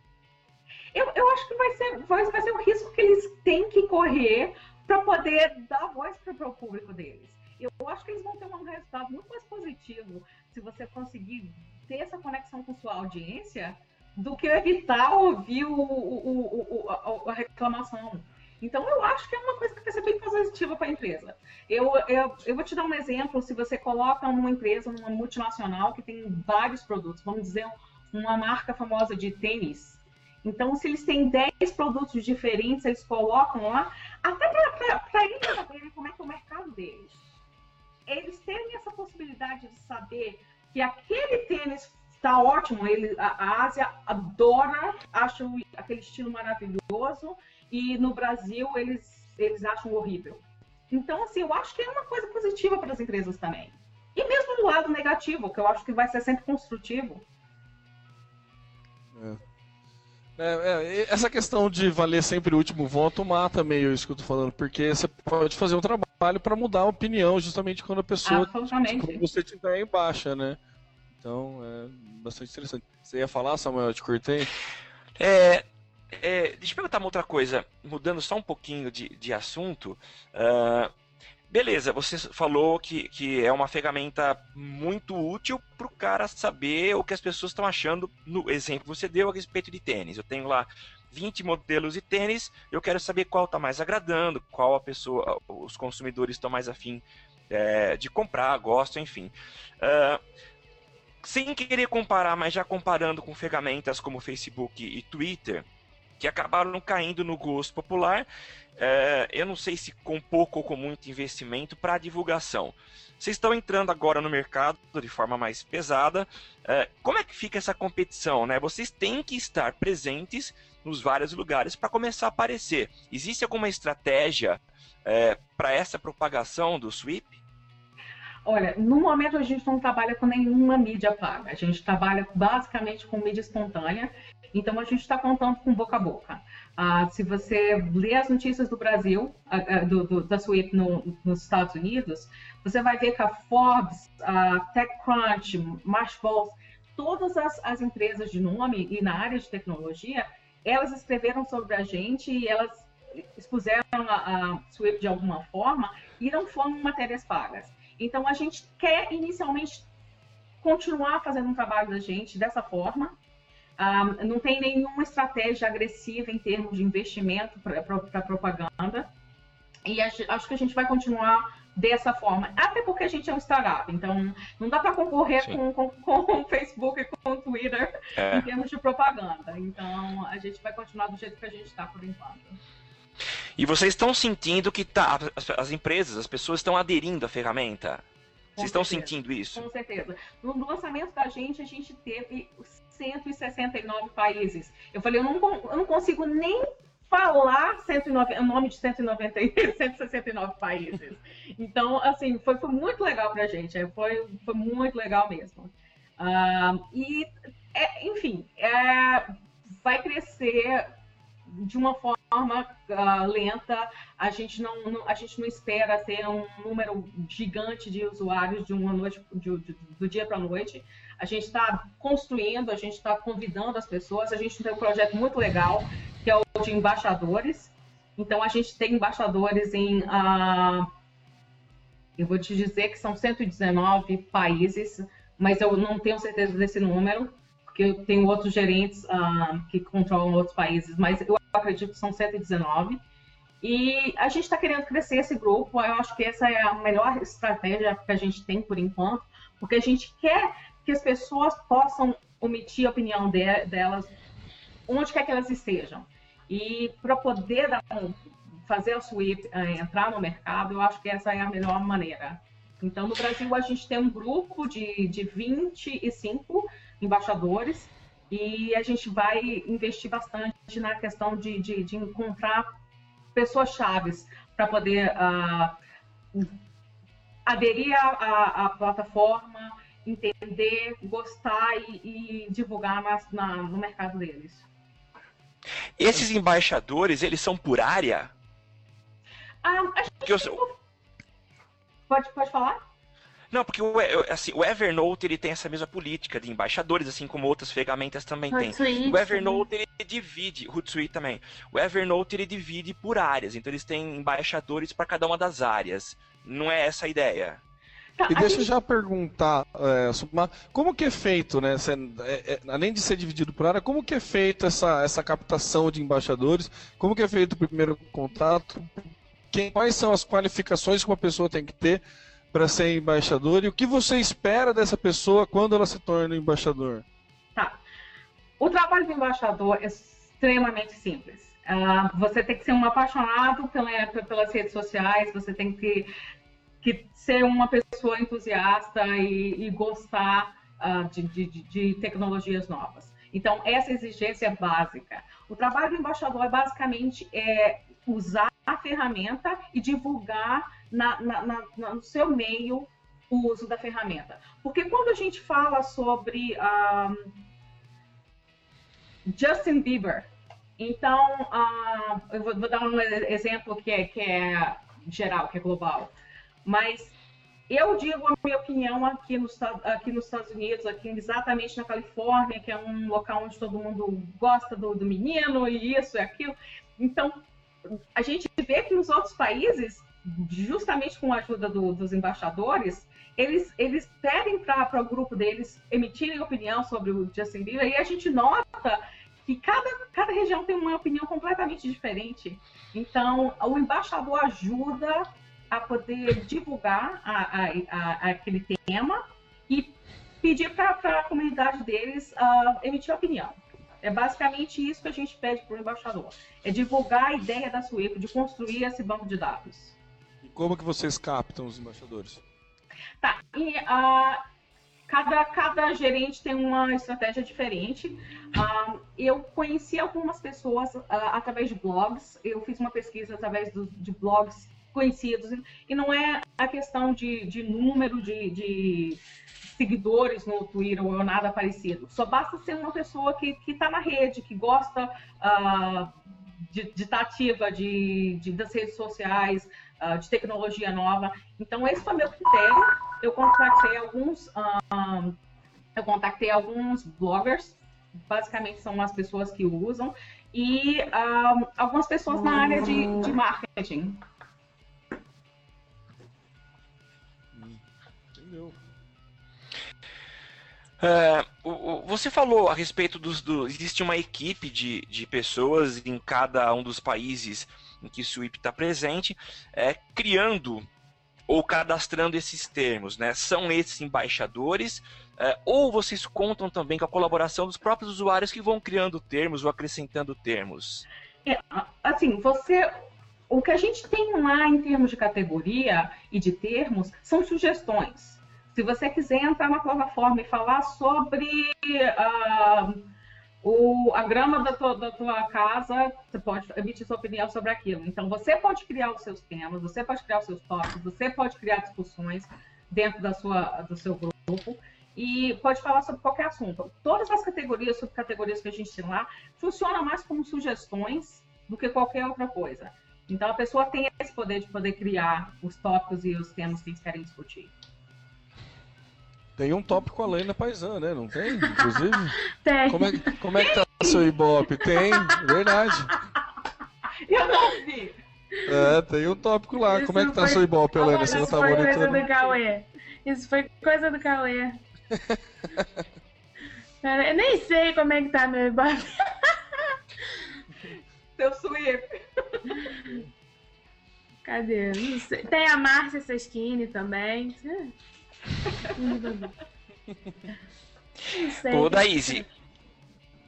Eu, eu acho que vai ser, vai, vai ser o risco que eles têm que correr para poder dar voz para o público deles. Eu acho que eles vão ter um resultado muito mais positivo se você conseguir ter essa conexão com sua audiência do que evitar ouvir o, o, o, a, a, reclamação. Então, eu acho que é uma coisa que vai ser bem positiva para a empresa. Eu, eu, eu vou te dar um exemplo. Se você coloca numa empresa, numa multinacional, que tem vários produtos, vamos dizer, uma marca famosa de tênis, então, se eles têm 10 produtos diferentes, eles colocam lá, até para eles saberem como é que é o mercado deles. Eles terem essa possibilidade de saber que aquele tênis está ótimo, ele, a, Ásia adora, acha aquele estilo maravilhoso, e no Brasil eles, eles acham horrível. Então, assim, eu acho que é uma coisa positiva para as empresas também. E mesmo do lado negativo, que eu acho que vai ser sempre construtivo. É. É, é, essa questão de valer sempre o último voto mata meio isso que eu tô falando, porque você pode fazer um trabalho para mudar a opinião justamente quando a pessoa quando você estiver em baixa, né? Então é bastante interessante. Você ia falar, Samuel? Eu te cortei? É, é, deixa eu perguntar uma outra coisa, mudando só um pouquinho de, de assunto. Uh, Beleza, você falou que, que é uma ferramenta muito útil para o cara saber o que as pessoas estão achando no exemplo que você deu a respeito de tênis. Eu tenho lá 20 modelos de tênis, eu quero saber qual está mais agradando, qual a pessoa, os consumidores estão mais afim é, de comprar, gostam, enfim. Uh, sem querer comparar, mas já comparando com ferramentas como Facebook e Twitter, que acabaram caindo no gosto popular, é, eu não sei se com pouco ou com muito investimento para divulgação. Vocês estão entrando agora no mercado de forma mais pesada. É, como é que fica essa competição? Né? Vocês têm que estar presentes nos vários lugares para começar a aparecer. Existe alguma estratégia é, para essa propagação do sweep? Olha, no momento a gente não trabalha com nenhuma mídia paga. A gente trabalha basicamente com mídia espontânea. Então a gente está contando com boca a boca. Ah, se você lê as notícias do Brasil, ah, do, do, da Sweep no, nos Estados Unidos, você vai ver que a Forbes, a TechCrunch, Mashable, todas as, as empresas de nome e na área de tecnologia, elas escreveram sobre a gente e elas expuseram a, a de alguma forma e não foram matérias pagas. Então, a gente quer inicialmente continuar fazendo um trabalho da gente dessa forma. Um, ah, não tem nenhuma estratégia agressiva em termos de investimento para propaganda. E acho que a gente vai continuar dessa forma. Até porque a gente é um startup, então não dá para concorrer com, com, com, o Facebook e com o Twitter é. em termos de propaganda. Então a gente vai continuar do jeito que a gente está por enquanto. E vocês estão sentindo que tá, as, as empresas, as pessoas estão aderindo à ferramenta? Vocês estão sentindo isso? Com certeza. No lançamento da gente, a gente teve 169 países. Eu falei, eu não, eu não consigo nem falar 109, o nome de 190, 169 *laughs* países. Então, assim, foi, foi muito legal para a gente. É, foi, foi muito legal mesmo. Uh, e, é, enfim, é, vai crescer de uma forma uh, lenta. A gente não, não, a gente não espera ter um número gigante de usuários de uma noite, de, de, do dia para a noite. A gente está construindo, a gente está convidando as pessoas. A gente tem um projeto muito legal que é o de embaixadores. Então a gente tem embaixadores em, uh, eu vou te dizer que são 119 países, mas eu não tenho certeza desse número porque eu tenho outros gerentes uh, que controlam outros países, mas eu acredito que são 119. E a gente está querendo crescer esse grupo. Eu acho que essa é a melhor estratégia que a gente tem por enquanto, porque a gente quer que as pessoas possam omitir a opinião de, delas onde quer que elas estejam. E para poder dar, fazer o sweep uh, entrar no mercado, eu acho que essa é a melhor maneira. Então, no Brasil, a gente tem um grupo de, de 25 embaixadores e a gente vai investir bastante na questão de, de, de encontrar pessoas chaves para poder uh, aderir à, plataforma, entender, gostar e, e divulgar na, na, no mercado deles. Esses embaixadores, eles são por área? Ah, gente... eu... Pode, pode falar? Não, porque o, assim, o Evernote ele tem essa mesma política de embaixadores, assim como outras ferramentas também tem. O Evernote ele divide, Hootsuite também. O Evernote ele divide por áreas, então eles têm embaixadores para cada uma das áreas. Não é essa a ideia. Tá, e deixa eu já perguntar, é, como que é feito, né? É, é, além de ser dividido por área, como que é feito essa, essa captação de embaixadores? Como que é feito o primeiro contato? Quem, quais são as qualificações que uma pessoa tem que ter para ser embaixador e o que você espera dessa pessoa quando ela se torna embaixador? Tá. O trabalho do embaixador é extremamente simples. Uh, você tem que ser um apaixonado pela, pelas redes sociais, você tem que, que ser uma pessoa entusiasta e, e gostar uh, de, de, de tecnologias novas. Então, essa exigência é básica. O trabalho do embaixador é basicamente é usar a ferramenta e divulgar na, na, na, no seu meio o uso da ferramenta. Porque quando a gente fala sobre um, Justin Bieber, então, uh, eu vou, vou, dar um exemplo que é, que é geral, que é global, mas eu digo a minha opinião aqui aqui nos Estados Unidos, aqui exatamente na Califórnia, que é um local onde todo mundo gosta do, do menino e isso e aquilo. Então, a gente vê que nos outros países justamente com a ajuda do, dos embaixadores, eles, eles pedem para o grupo deles emitirem opinião sobre o Justin Bieber e a gente nota que cada, cada região tem uma opinião completamente diferente. Então, o embaixador ajuda a poder divulgar a, a, a, aquele tema e pedir para a comunidade deles uh, emitir opinião. É basicamente isso que a gente pede para o embaixador. É divulgar a ideia da SWIFT, de construir esse banco de dados. Como que vocês captam os embaixadores? Tá, e uh, cada, cada gerente tem uma estratégia diferente. Uh, eu conheci algumas pessoas uh, através de blogs, eu fiz uma pesquisa através do, de blogs conhecidos. E não é a questão de, de número de, de seguidores no Twitter ou nada parecido. Só basta ser uma pessoa que está na rede, que gosta uh, de, de estar tá ativa de, de, das redes sociais, uh, de tecnologia nova. Então, esse foi meu critério. Eu contactei alguns, uh, eu contactei alguns bloggers, basicamente são as pessoas que usam, e algumas pessoas na área de, de marketing. Entendeu? É, você falou a respeito dos. Do, existe uma equipe de, de pessoas em cada um dos países em que o SWIP está presente, é, criando ou cadastrando esses termos, né? São esses embaixadores, é, ou vocês contam também com a colaboração dos próprios usuários que vão criando termos ou acrescentando termos? É, assim, você. O que a gente tem lá em termos de categoria e de termos são sugestões. Se você quiser entrar na plataforma e falar sobre uh, o, a grama da tua, da tua, casa, você pode emitir sua opinião sobre aquilo. Então, você pode criar os seus temas, você pode criar os seus tópicos, você pode criar discussões dentro da sua, do seu grupo e pode falar sobre qualquer assunto. Todas as categorias, subcategorias que a gente tem lá, funcionam mais como sugestões do que qualquer outra coisa. Então, a pessoa tem esse poder de poder criar os tópicos e os temas que eles querem discutir. Tem um tópico com a Lena Paisan, né? Não tem? Inclusive? *laughs* tem. Como é, como é que tá o seu Ibope? Tem, verdade. Eu não vi. É, tem um tópico lá. Isso como é que tá o seu Ibope, Helena? Você não tá foi coisa do Cauê. Isso foi coisa do Cauê. *laughs* eu nem sei como é que tá meu Ibope. *laughs* Seu Swift. Cadê? Não sei. Tem a Márcia Seschini também. Ô, Daíse,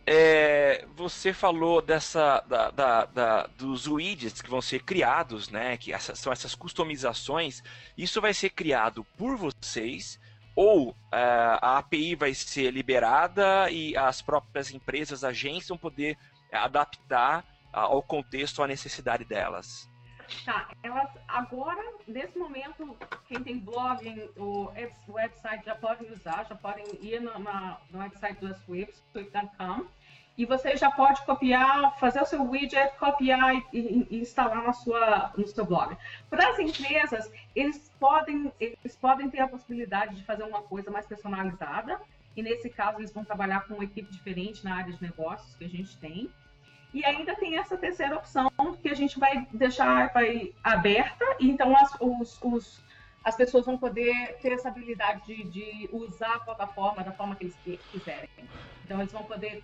é, você falou dessa da, da, da, dos widgets que vão ser criados, né? Que são essas customizações. Isso vai ser criado por vocês ou é, a API vai ser liberada e as próprias empresas, agências vão poder adaptar ao contexto, à necessidade delas. Tá, elas agora, nesse momento, quem tem blog, o website já podem usar, já podem ir no, na, no website do Swift, swift.com, e você já pode copiar, fazer o seu widget, copiar e, e, e, instalar na sua, no seu blog. Para as empresas, eles podem, eles podem ter a possibilidade de fazer uma coisa mais personalizada, e nesse caso eles vão trabalhar com uma equipe diferente na área de negócios que a gente tem. E ainda tem essa terceira opção que a gente vai deixar vai, aberta, então as, os, os, as pessoas vão poder ter essa habilidade de, de usar a plataforma da forma que eles quiserem. Então eles vão poder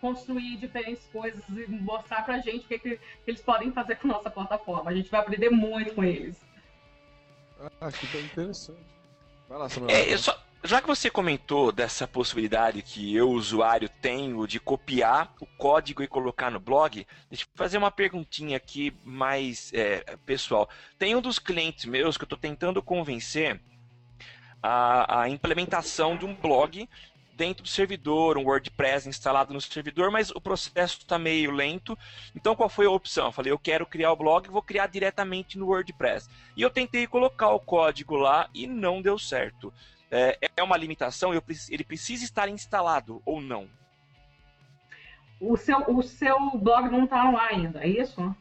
construir diferentes coisas e mostrar pra gente o que, que, eles podem fazer com a nossa plataforma. A gente vai aprender muito com eles. Ah, que interessante. Vai lá, Samuel. É, eu só, já que você comentou dessa possibilidade que eu, usuário, tenho de copiar o código e colocar no blog, deixa eu fazer uma perguntinha aqui mais é, pessoal. Tem um dos clientes meus que eu estou tentando convencer a, a implementação de um blog dentro do servidor, um WordPress instalado no servidor, mas o processo está meio lento. Então, qual foi a opção? Eu falei, eu quero criar o blog, vou criar diretamente no WordPress. E eu tentei colocar o código lá e não deu certo é, é uma limitação? ele precisa estar instalado ou não? O seu, o seu blog não está lá ainda, é isso?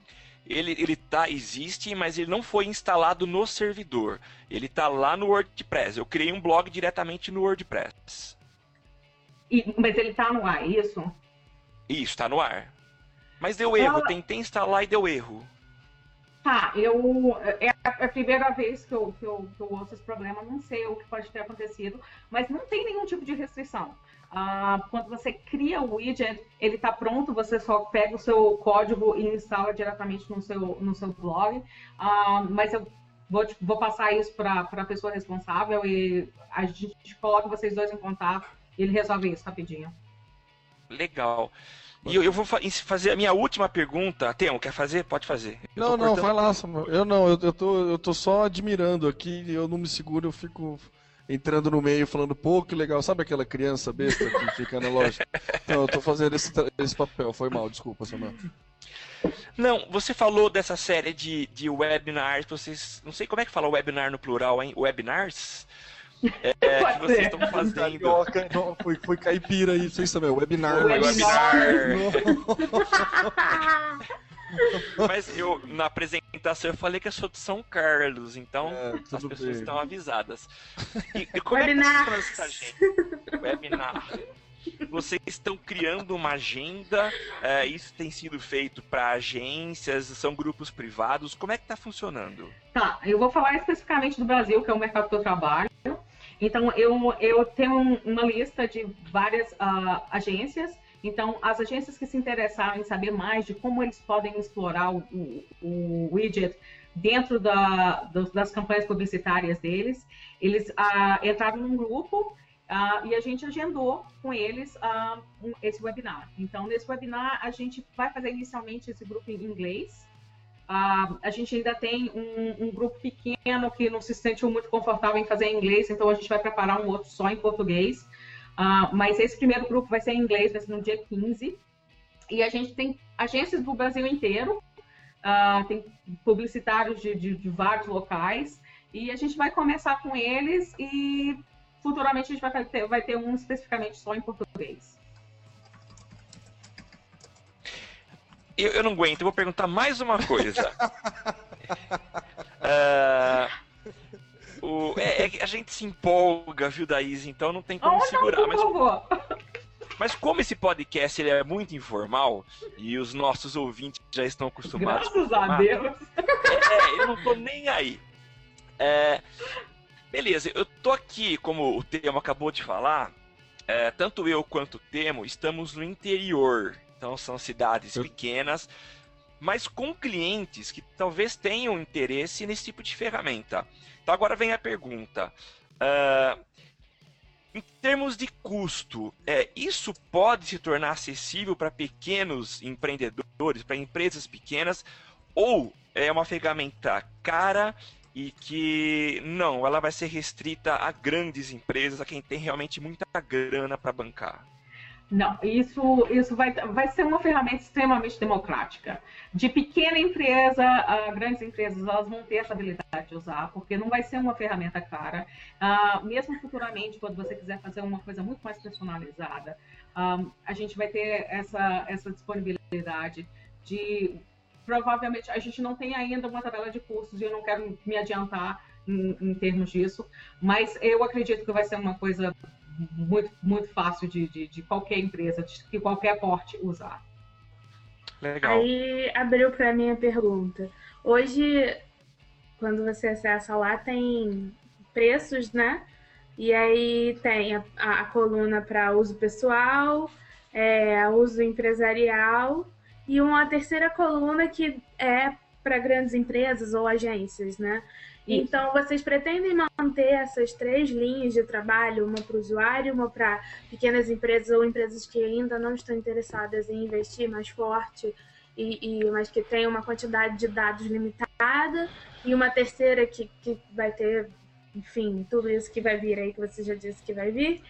Ele, ele tá, existe, mas ele não foi instalado no servidor. Ele está lá no WordPress. Eu criei um blog diretamente no WordPress. E, mas ele está no ar, é isso? Isso, está no ar. Mas deu erro, tentei instalar e deu erro. Tá, eu. É a primeira vez que eu, que, eu, que eu ouço esse problema, não sei o que pode ter acontecido, mas não tem nenhum tipo de restrição. Ah, quando você cria o widget, ele está pronto, você só pega o seu código e instala diretamente no seu, no seu blog. Ah, mas eu vou, vou passar isso para a pessoa responsável e a gente coloca vocês dois em contato e ele resolve isso rapidinho. Legal. E eu, eu, vou fazer a minha última pergunta. Tem, quer fazer? Pode fazer. Eu não, não, vai lá, Samuel. Eu não, eu, eu, tô, eu tô só admirando aqui, eu não me seguro, eu fico entrando no meio falando, pô, que legal. Sabe aquela criança besta que *laughs* fica na loja? Então, eu tô fazendo esse, esse papel. Foi mal, desculpa, Samuel. Não, você falou dessa série de, de webinars, vocês. Não sei como é que fala webinar no plural, hein? Webinars? É, que vocês estão fazendo. Carioca, não, foi, foi caipira aí, vocês também, webinar. Webinar. *laughs* Mas eu, na apresentação, eu falei que eu sou de São Carlos, então É, as pessoas bem. estão avisadas. E, e como é que Webinar. essa gente? Webinar. Vocês estão criando uma agenda, é, isso tem sido feito para agências, são grupos privados, como é que está funcionando? Tá, eu vou falar especificamente do Brasil, que é o mercado que eu trabalho. Então, eu, eu tenho um- uma lista de várias ah, agências. Então, as agências que se interessaram em saber mais de como eles podem explorar o, o- o widget dentro da- das campanhas publicitárias deles, eles ah, entraram num grupo ah, e a gente agendou com eles ah, um- esse webinar. Então, nesse webinar, a gente vai fazer inicialmente esse grupo em inglês. Ah, a gente ainda tem um, um grupo pequeno que não se sentiu muito confortável em fazer em inglês, então a gente vai preparar um outro só em português. Ah, mas esse primeiro grupo vai ser em inglês, vai ser no dia 15. E a gente tem agências do Brasil inteiro, ah, tem publicitários de, de- de vários locais, e a gente vai começar com eles e futuramente a gente vai ter, vai ter um especificamente só em português. Eu, eu não aguento, eu vou perguntar mais uma coisa. *laughs* Ah, o- é, é que a gente se empolga, viu, Daís? Então não tem como Oh, não, segurar. por mas, mas como esse podcast ele é muito informal e os nossos ouvintes já estão acostumados Graças a formato, Deus! É, eu não tô nem aí. É, beleza, eu tô aqui, como o Temo acabou de falar, é, tanto eu quanto o Temo estamos no interior. Então são cidades pequenas, mas com clientes que talvez tenham interesse nesse tipo de ferramenta. Então agora vem a pergunta. ah, em termos de custo, é, isso pode se tornar acessível para pequenos empreendedores, para empresas pequenas, ou é uma ferramenta cara e que não, ela vai ser restrita a grandes empresas, a quem tem realmente muita grana para bancar. Não, isso, isso vai, vai ser uma ferramenta extremamente democrática. De pequena empresa a grandes empresas, elas vão ter essa habilidade de usar, porque não vai ser uma ferramenta cara. Ah, mesmo futuramente, quando você quiser fazer uma coisa muito mais personalizada, ah, a gente vai ter essa, essa disponibilidade de. Provavelmente, a gente não tem ainda uma tabela de custos e eu não quero me adiantar em, em termos disso, mas eu acredito que vai ser uma coisa muito, muito fácil de, de, de qualquer empresa, de que qualquer porte usar. Legal. Aí abriu para mim a pergunta. Hoje, quando você acessa lá, tem preços, né? E aí tem a, a- a coluna para uso pessoal, é, uso empresarial e uma terceira coluna que é para grandes empresas ou agências, né? Isso. Então, vocês pretendem manter essas três linhas de trabalho, uma para o usuário, uma para pequenas empresas ou empresas que ainda não estão interessadas em investir mais forte, e, e- mas que tem uma quantidade de dados limitada, e uma terceira que, que vai ter, enfim, tudo isso que vai vir aí, que você já disse que vai vir.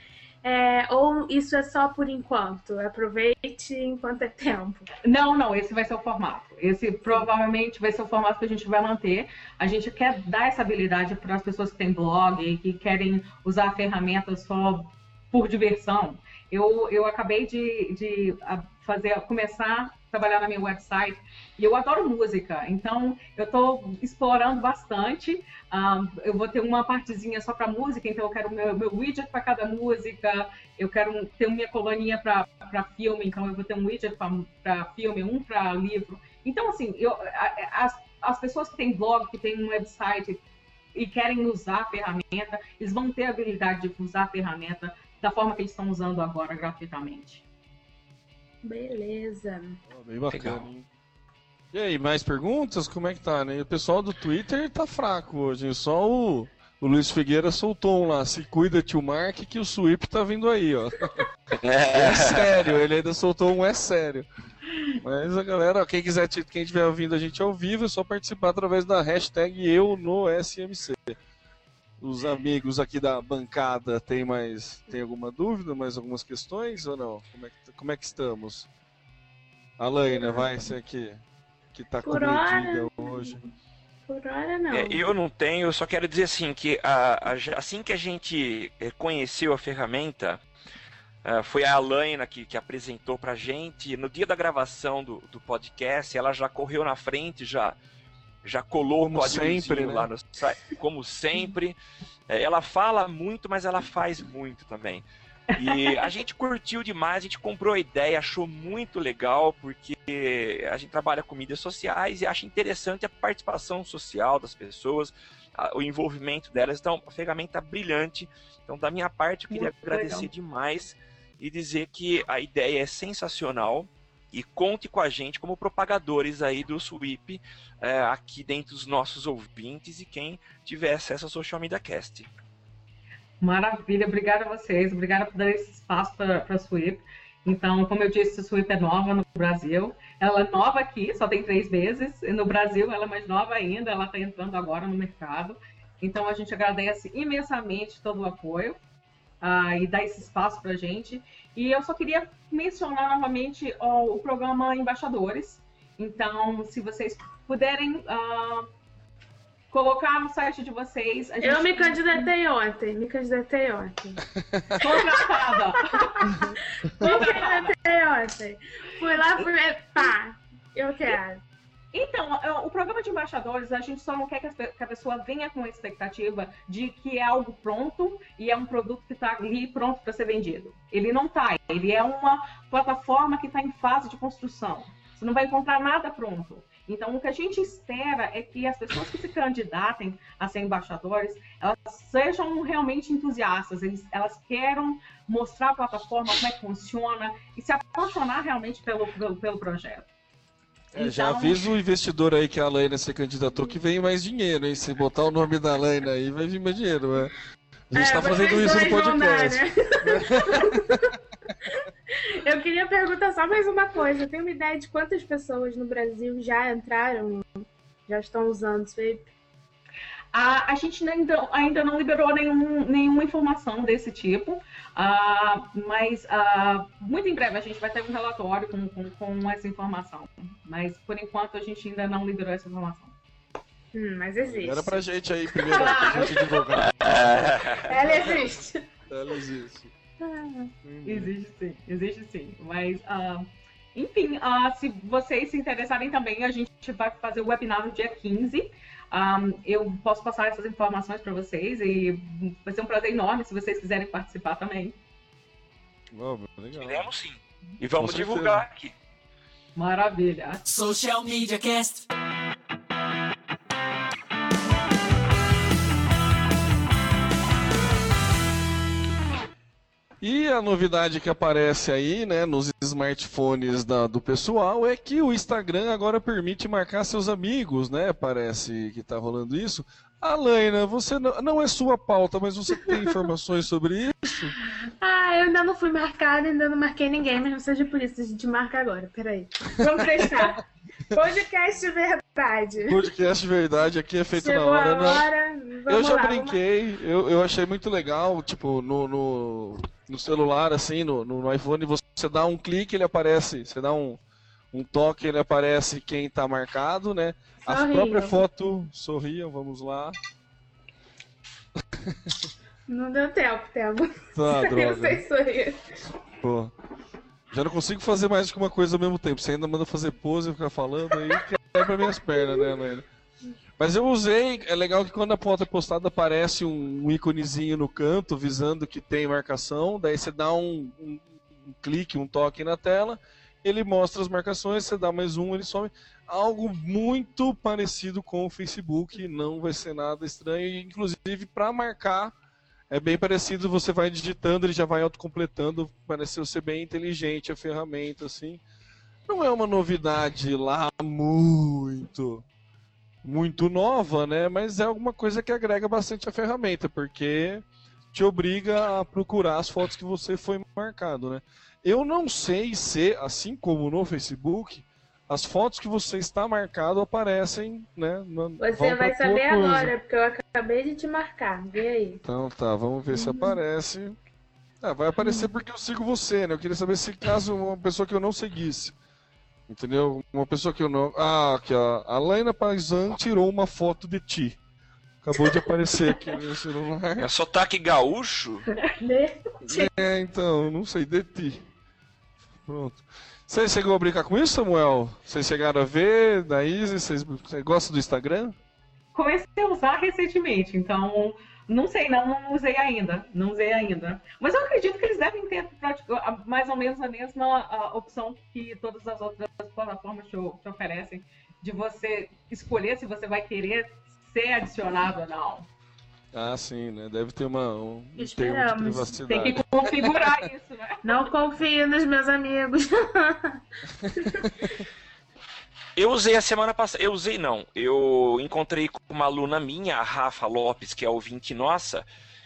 É, ou isso é só por enquanto? Aproveite enquanto é tempo. Não, não, esse vai ser o formato. Esse provavelmente vai ser o formato que a gente vai manter. A gente quer dar essa habilidade para as pessoas que têm blog e que querem usar ferramentas só por diversão. Eu, eu acabei de, de fazer, começar a trabalhar na minha website e eu adoro música, então eu estou explorando bastante. Eu vou ter uma partezinha só para música, então eu quero meu, meu widget para cada música, eu quero ter minha coluninha para filme, então eu vou ter um widget para filme, um para livro. Então, assim, eu, as, as pessoas que têm blog, que têm um website e querem usar a ferramenta, eles vão ter a habilidade de usar a ferramenta da forma que eles estão usando agora gratuitamente. Beleza. Ó, Bem bacana, Legal. hein? E aí, mais perguntas? Como é que tá, né? O pessoal do Twitter tá fraco hoje. Só o, o Luiz Figueira soltou um lá. Se cuida, tio Mark, que o Sweep tá vindo aí, ó. *laughs* É sério, ele ainda soltou um é sério. Mas a galera, ó, quem quiser, quem estiver ouvindo a gente ao vivo, é só participar através da hashtag eu no SMC. Os amigos aqui da bancada tem mais. Tem alguma dúvida, mais algumas questões ou não? Como é que, como é que estamos? Alaina, vai, você aqui. que tá Por comedida hora. hoje. Por hora não. É, eu não tenho, eu só quero dizer assim que a- a- assim que a gente eh, conheceu a ferramenta, ah, foi a Alaina que, que apresentou pra gente. No dia da gravação do, do podcast, ela já correu na frente, já, já colou Como códigozinho sempre, né? lá no site, como sempre. É, ela fala muito, mas ela faz muito também. E *laughs* a gente curtiu demais, a gente comprou a ideia, achou muito legal, porque a gente trabalha com mídias sociais e acha interessante a participação social das pessoas, a- o envolvimento delas. Então, a ferramenta brilhante. Então, da minha parte, eu queria Muito agradecer legal. demais e dizer que a ideia é sensacional. E conte com a gente como propagadores aí do Sweep é, aqui dentro dos nossos ouvintes e quem tiver acesso ao Social Media Cast. Maravilha, obrigada a vocês, obrigada por dar esse espaço para a Sweep. Então, como eu disse, a Sweep é nova no Brasil. Ela é nova aqui, só tem três meses. E no Brasil, ela é mais nova ainda, ela está entrando agora no mercado. Então, a gente agradece imensamente todo o apoio ah, e dar esse espaço para a gente. E eu só queria mencionar novamente ó, o programa Embaixadores. Então, se vocês puderem ah, colocar no site de vocês. a Eu gente me candidatei ontem, me candidatei ontem. Contratada. *laughs* Me candidatei ontem. Fui lá, fui. Pá, eu quero. Então, é, o programa de embaixadores, a gente só não quer que a pessoa venha com a expectativa de que é algo pronto e é um produto que está ali pronto para ser vendido. Ele não está. Ele é uma plataforma que está em fase de construção. Você não vai encontrar nada pronto. Então, o que a gente espera é que as pessoas que se candidatem a ser embaixadores, elas sejam realmente entusiastas, eles, elas queiram mostrar a plataforma, como é que funciona e se apaixonar realmente pelo, pelo, pelo projeto. É, já Então- avisa o investidor aí que a Laina se candidatou que vem mais dinheiro, hein? Se botar o nome da Laina aí, vai vir mais dinheiro, né? A gente É, tá fazendo isso no podcast. né? *laughs* Eu queria perguntar só mais uma coisa. Tem uma ideia de quantas pessoas no Brasil já entraram, já estão usando o Sweep? A, a gente ainda, ainda não liberou nenhum, nenhuma informação desse tipo, ah, mas ah, muito em breve a gente vai ter um relatório com, com, com essa informação. Mas por enquanto a gente ainda não liberou essa informação. Hum, mas existe. Era pra gente aí primeiro, pra gente divulgar. *laughs* Ela existe. Ela existe. Existe sim, existe sim. Mas, ah, enfim, ah, se vocês se interessarem também, a gente vai fazer o webinar no dia 15. Ah, eu posso passar essas informações para vocês e vai ser um prazer enorme se vocês quiserem participar também. Legal. Queremos sim. E vamos divulgar aqui. Maravilha. Social Media Cast. E a novidade que aparece aí, né, nos smartphones da- do pessoal é que o Instagram agora permite marcar seus amigos, né? Parece que tá rolando isso. Alaina, você não, não é sua pauta, mas você tem informações *laughs* sobre isso? Ah, eu ainda não fui marcada, ainda não marquei ninguém, mas não seja por isso, a gente marca agora. Peraí. Vamos testar. *laughs* Podcast de verdade. Podcast verdade aqui é feito Chegou na hora, não. hora. Eu Vamos já lá, brinquei, eu, eu achei muito legal, tipo, no, no, no celular, assim, no, no, iPhone, você dá um clique, ele aparece, você dá um, um toque, ele aparece quem tá marcado, né? A própria foto, sorriam, vamos lá. Não deu tempo, tempo. Tá, *laughs* Eu droga. sei sorrir. Pô. Já não consigo fazer mais que uma coisa ao mesmo tempo. Você ainda manda fazer pose e ficar falando aí, quebra minhas pernas, né, Laila? Mas eu usei, é legal que quando a foto é postada aparece um, íconezinho no canto visando que tem marcação, daí você dá um, um- um clique, um toque na tela, ele mostra as marcações, você dá mais um, ele some. Algo muito parecido com o Facebook, não vai ser nada estranho, inclusive para marcar é bem parecido, você vai digitando, ele já vai autocompletando, pareceu ser bem inteligente a ferramenta, assim. Não é uma novidade lá muito, muito nova, né? Mas é alguma coisa que agrega bastante a ferramenta, porque te obriga a procurar as fotos que você foi marcado, né? Eu não sei se, assim como no Facebook, as fotos que você está marcado aparecem, né? na- Você vai saber coisa. agora, porque eu acabei de te marcar. Vê aí. Então tá, vamos ver se aparece. Ah, vai aparecer porque eu sigo você, né? Eu queria saber se caso uma pessoa que eu não seguisse. Entendeu? Uma pessoa que eu não. Ah, aqui, ó. A Laina Paisan tirou uma foto de ti. Acabou de aparecer aqui no meu celular. É sotaque gaúcho? É, então, não sei, de ti. Pronto. Você chegou a brincar com isso, Samuel? Vocês chegaram a ver da Izzy? Vocês você gosta do Instagram? Comecei a usar recentemente, então não sei, não, não usei ainda. Não usei ainda. Mas eu acredito que eles devem ter mais ou menos a mesma a, opção que todas as outras plataformas te, te oferecem, de você escolher se você vai querer ser adicionado ou não. Ah, sim, né? Deve ter uma, um termo de Esperamos. privacidade. Tem que configurar isso, né? Não confio nos meus amigos. *laughs* Eu usei a semana passada. Eu usei não. Eu encontrei com uma aluna minha, a Rafa Lopes, que é ouvinte nossa,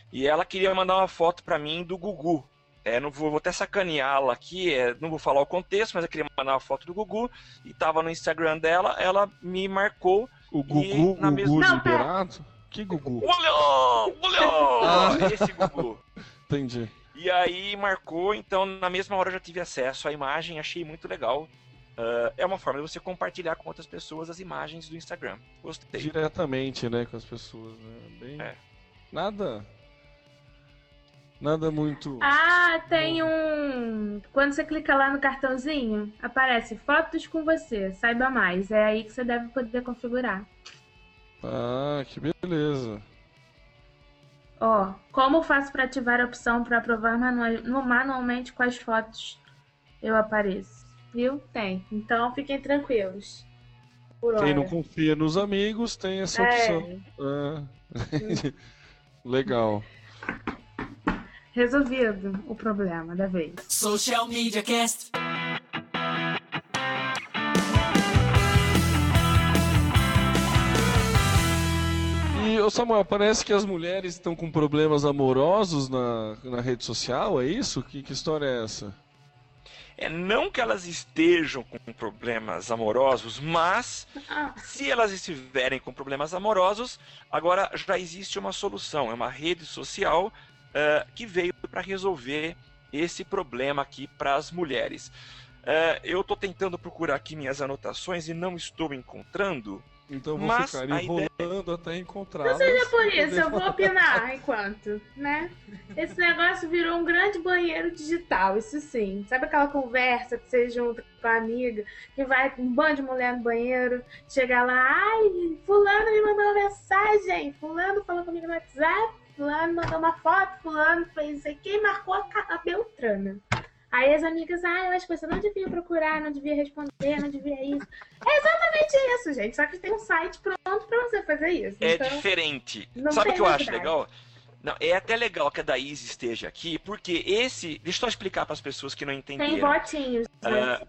e ela queria mandar uma foto pra mim do Gugu. É, não vou, vou até sacaneá-la aqui, é, não vou falar o contexto, mas eu queria mandar uma foto do Gugu e tava no Instagram dela, ela me marcou. O e Gugu, na Gugu mesma... Não, pera. liberado? Que Gugu? Olha! Olha! Ah. *laughs* Esse Gugu. Entendi. E aí marcou, então na mesma hora eu já tive acesso à imagem, achei muito legal. Ah, é uma forma de você compartilhar com outras pessoas as imagens do Instagram. Gostei. Diretamente, né, com as pessoas, né? Bem... É. Nada... Nada muito... Ah, tem um. Quando você clica lá no cartãozinho, aparece fotos com você, saiba mais. É aí que você deve poder configurar. Ah, que beleza. Ó, como faço para ativar a opção para aprovar manua- no- manualmente quais fotos eu apareço? Viu? Tem. Então fiquem tranquilos. Por Quem não confia nos amigos tem essa É. opção. Ah. *laughs* Legal. Resolvido o problema da vez. Social Media Cast. E, ô Samuel, parece que as mulheres estão com problemas amorosos na, na rede social, é isso? Que, que história é essa? É não que elas estejam com problemas amorosos, mas Ah, se elas estiverem com problemas amorosos, agora já existe uma solução. É uma rede social eh, que veio para resolver esse problema aqui para as mulheres. Eh, eu estou tentando procurar aqui minhas anotações e não estou encontrando. Então vou Mas ficar a ideia- enrolando até encontrá-las. Não seja por isso, eu vou *laughs* opinar enquanto, né? Esse negócio virou um grande banheiro digital, isso sim. Sabe aquela conversa que você junta com a amiga, que vai um bando de mulher no banheiro, chega lá, ai, fulano me mandou uma mensagem, fulano falou comigo no WhatsApp, fulano mandou uma foto, fulano fez isso aqui e marcou a, a Beltrana. Aí as amigas, ah, eu acho que você não devia procurar, não devia responder, não devia isso. É exatamente isso, gente. Só que tem um site pronto pra você fazer isso. É então... diferente. Sabe o que eu acho legal? Não, é até legal que a Daís esteja aqui, porque esse. Deixa eu só explicar para as pessoas que não entenderam. Tem votinhos. Ah,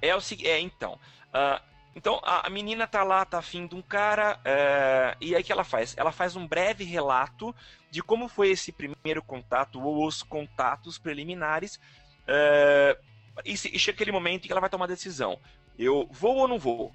é o seguinte, é então. ah, então a, menina tá lá, tá afim de um cara, é, e aí que ela faz? Ela faz um breve relato de como foi esse primeiro contato ou os contatos preliminares. é, e, e chega aquele momento em que ela vai tomar a decisão. Eu vou ou não vou?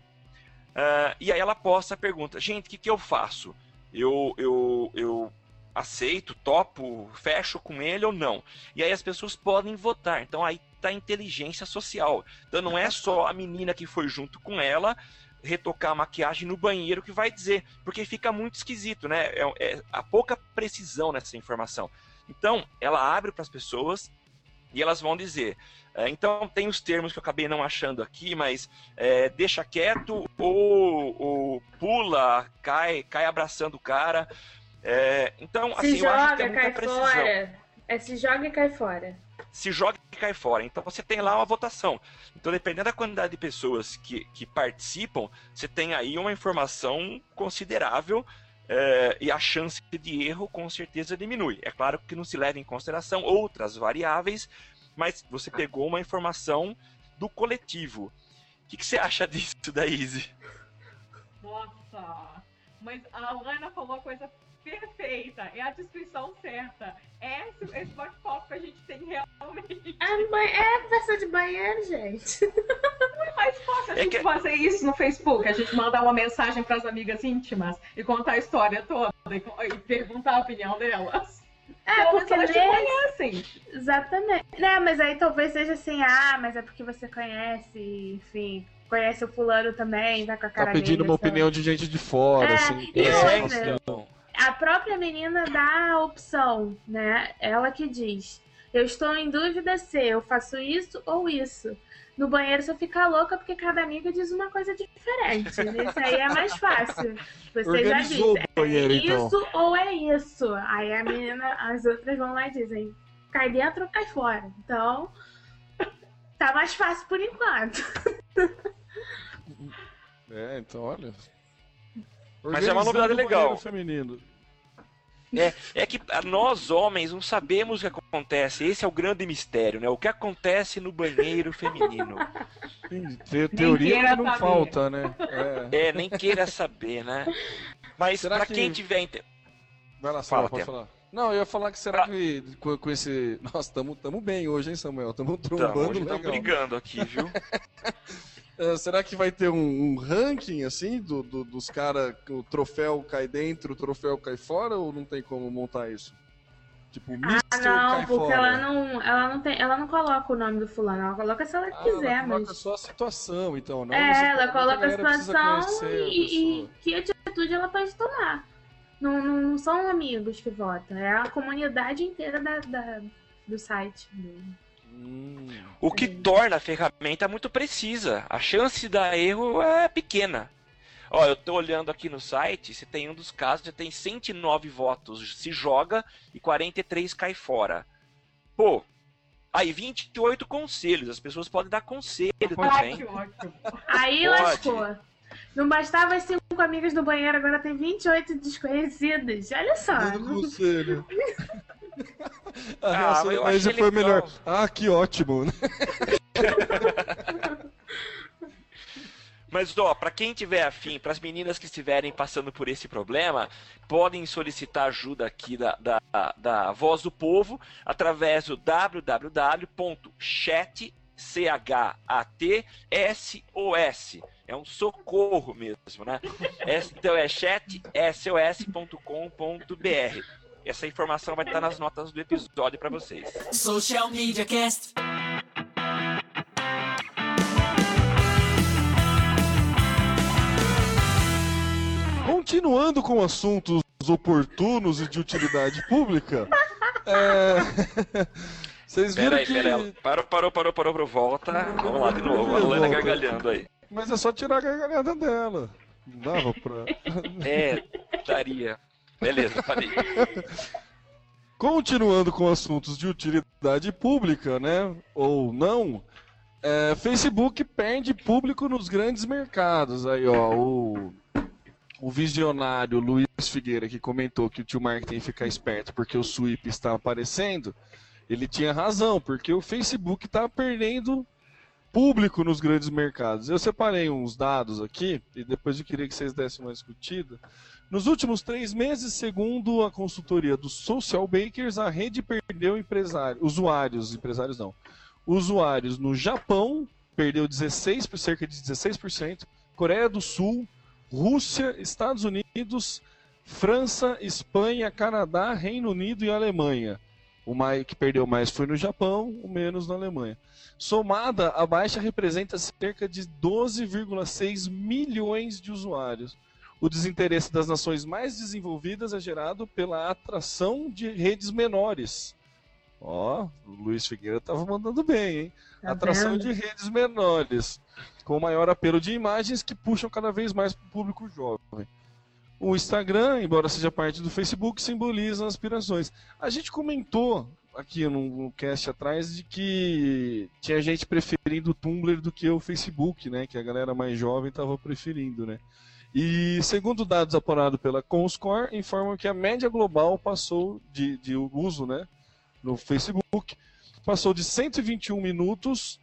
Ah, e aí ela posta a pergunta, gente, o que, que eu faço? Eu, eu, eu aceito, topo, fecho com ele ou não? E aí as pessoas podem votar. Então aí tá a inteligência social. Então não é só a menina que foi junto com ela retocar a maquiagem no banheiro que vai dizer, porque fica muito esquisito, né? É, é a pouca precisão nessa informação. Então ela abre para as pessoas e elas vão dizer. é, então tem os termos que eu acabei não achando aqui, mas é, deixa quieto ou, ou pula, cai, cai abraçando o cara. É, então Se assim eu acho que joga, tem muita cai precisão fora. É se joga e cai fora. Se joga e cai fora. Então você tem lá uma votação. Então, dependendo da quantidade de pessoas que, que participam, você tem aí uma informação considerável é, e a chance de erro com certeza diminui. É claro que não se leva em consideração outras variáveis, mas você pegou uma informação do coletivo. O que, que você acha disso, Daíse? Nossa! Mas a Lana falou a coisa perfeita. É a descrição certa. É esse, esse bate-papo que a gente tem realmente. É, é conversa de banheiro, gente. É mais fácil a É gente que- fazer isso no Facebook. A gente mandar uma mensagem para as amigas íntimas e contar a história toda e, e perguntar a opinião delas. É, Pelo porque elas te conhecem. Exatamente. Né, mas aí talvez seja assim, ah, mas é porque você conhece, enfim, conhece o fulano também, tá com a cara Tá pedindo negra, uma opinião de gente de fora, É, assim. e É, outra, então. A própria menina dá a opção, né? Ela que diz: Eu estou em dúvida se eu faço isso ou isso. No banheiro você fica louca porque cada amiga diz uma coisa diferente. Isso aí é mais fácil. Você já Organizou o banheiro, é então. isso ou é isso. Aí a menina, as outras vão lá e dizem: Cai dentro ou cai fora. Então, tá mais fácil por enquanto. *laughs* É, então, olha. Mas é uma novidade legal. Feminino. É, é que nós homens não sabemos o que acontece. Esse é o grande mistério, né? O que acontece no banheiro feminino. Te- teoria não saber. falta, né? É. É, nem queira saber, né? Mas pra que- quem tiver. inte- Vai lá, Fala, pode falar. Não, eu ia falar que será que com, com esse. *laughs* Nossa, tamo, tamo bem hoje, hein, Samuel? Tamo Tamo, trombando hoje legal. estamos brigando aqui, viu? *laughs* É, será que vai ter um, um ranking, assim, do, do- dos caras que o troféu cai dentro, o troféu cai fora, ou não tem como montar isso? Tipo, Mr. Ah, não, porque fora. ela não, ela não tem, ela não coloca o nome do fulano, ela coloca se ela Ah, quiser, ela coloca mas só a situação, então, não? é, ela coloca a situação e, e que atitude ela pode tomar. Não, não, não são amigos que votam, é a comunidade inteira da, da- do site. do- O que torna a ferramenta muito precisa. A chance de dar erro é pequena. Ó, eu tô olhando aqui no site, você tem um dos casos, já tem 109 votos, se joga e 43 cai fora. Pô, aí 28 conselhos, as pessoas podem dar conselho também. Aí Pode. lascou. Não bastava as cinco amigas no banheiro, agora tem 28 desconhecidas. Olha só. Dando conselho. *laughs* A Ah, reação mas da achei foi legal. melhor. Ah, que ótimo? *laughs* Mas ó, pra quem tiver afim, para as meninas que estiverem passando por esse problema, podem solicitar ajuda aqui da, da, da Voz do Povo através do www.chat C-H-A-T-S-O-S. É um socorro mesmo, né? É- Então é chatsos.com.br. Essa informação vai estar nas notas do episódio para vocês. Social Media Cast. Continuando com assuntos oportunos e de utilidade pública, é... *laughs* vocês viram Peraí, que... peraí. Parou, parou, parou, parou, parou, volta. Vamos lá de novo. A Lana gargalhando aí. Mas é só tirar a gargalhada dela. Não dava pra... É, daria. Beleza, falei. *laughs* Continuando com assuntos de utilidade pública, né? Ou não, é, Facebook perde público nos grandes mercados. Aí, ó, o, o visionário Luiz Figueira que comentou que o tio Mark tem que ficar esperto porque o Sweep está aparecendo. Ele tinha razão, porque o Facebook está perdendo público nos grandes mercados. Eu separei uns dados aqui e depois eu queria que vocês dessem uma discutida. Nos últimos três meses, segundo a consultoria dos Social Bakers, a rede perdeu empresários, usuários, empresários não, usuários no Japão, perdeu 16, por cerca de 16%, Coreia do Sul, Rússia, Estados Unidos, França, Espanha, Canadá, Reino Unido e Alemanha. O mais, que perdeu mais foi no Japão, o menos na Alemanha. Somada, a baixa representa cerca de 12,6 milhões de usuários. O desinteresse das nações mais desenvolvidas é gerado pela atração de redes menores. Ó, o Luiz Figueira estava mandando bem, hein? Tá atração vendo? de redes menores, com maior apelo de imagens que puxam cada vez mais para o público jovem. O Instagram, embora seja parte do Facebook, simboliza aspirações. A gente comentou aqui no, cast atrás de que tinha gente preferindo o Tumblr do que o Facebook, né? Que a galera mais jovem estava preferindo, né? E segundo dados apurados pela Comscore, informam que a média global passou de, de uso, né? No Facebook passou de 121 minutos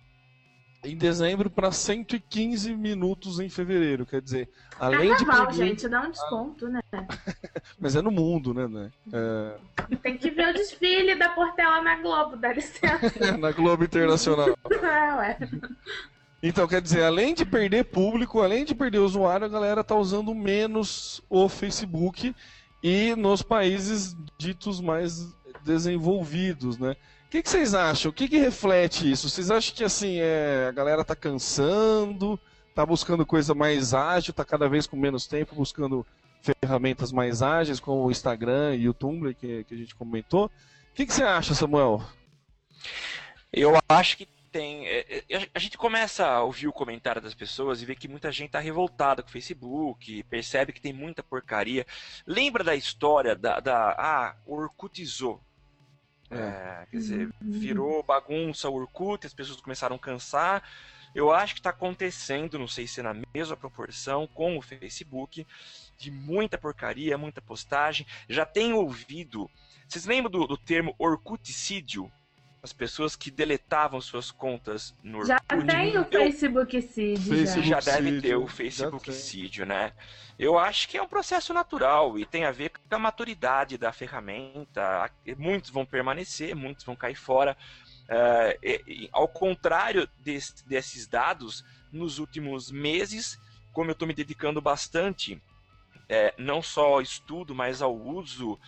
em dezembro para 115 minutos em fevereiro. Quer dizer, além de Carnaval, perder- gente, dá um desconto, né? *laughs* Mas é no mundo, né? né? É, Tem que ver o desfile da Portela na Globo, dá licença. *laughs* na Globo Internacional. Ah, *laughs* ué. Então, quer dizer, além de perder público, além de perder usuário, a galera tá usando menos o Facebook e nos países ditos mais desenvolvidos, né? Que, que vocês acham? O que, que reflete isso? Vocês acham que assim é, a galera tá cansando, tá buscando coisa mais ágil, tá cada vez com menos tempo, buscando ferramentas mais ágeis, como o Instagram e o Tumblr, que, que a gente comentou. O que, que você acha, Samuel? Eu acho que tem. É, é, a gente começa a ouvir o comentário das pessoas e ver que muita gente está revoltada com o Facebook, percebe que tem muita porcaria. Lembra da história da. da ah, Orkutizou. É. quer dizer, virou bagunça o Orkut, as pessoas começaram a cansar. Eu acho que está acontecendo, não sei se é na mesma proporção, com o Facebook, de muita porcaria, muita postagem. Já tenho ouvido. Vocês lembram do, do termo Orkuticídio? As pessoas que deletavam suas contas no Já tem o Facebook Seed. Já, já deve ter o Facebook Seed, né? Eu acho que é um processo natural e tem a ver com a maturidade da ferramenta. Muitos vão permanecer, muitos vão cair fora. Uh, e, e, ao contrário desse, desses dados, nos últimos meses, como eu estou me dedicando bastante, é, não só ao estudo, mas ao uso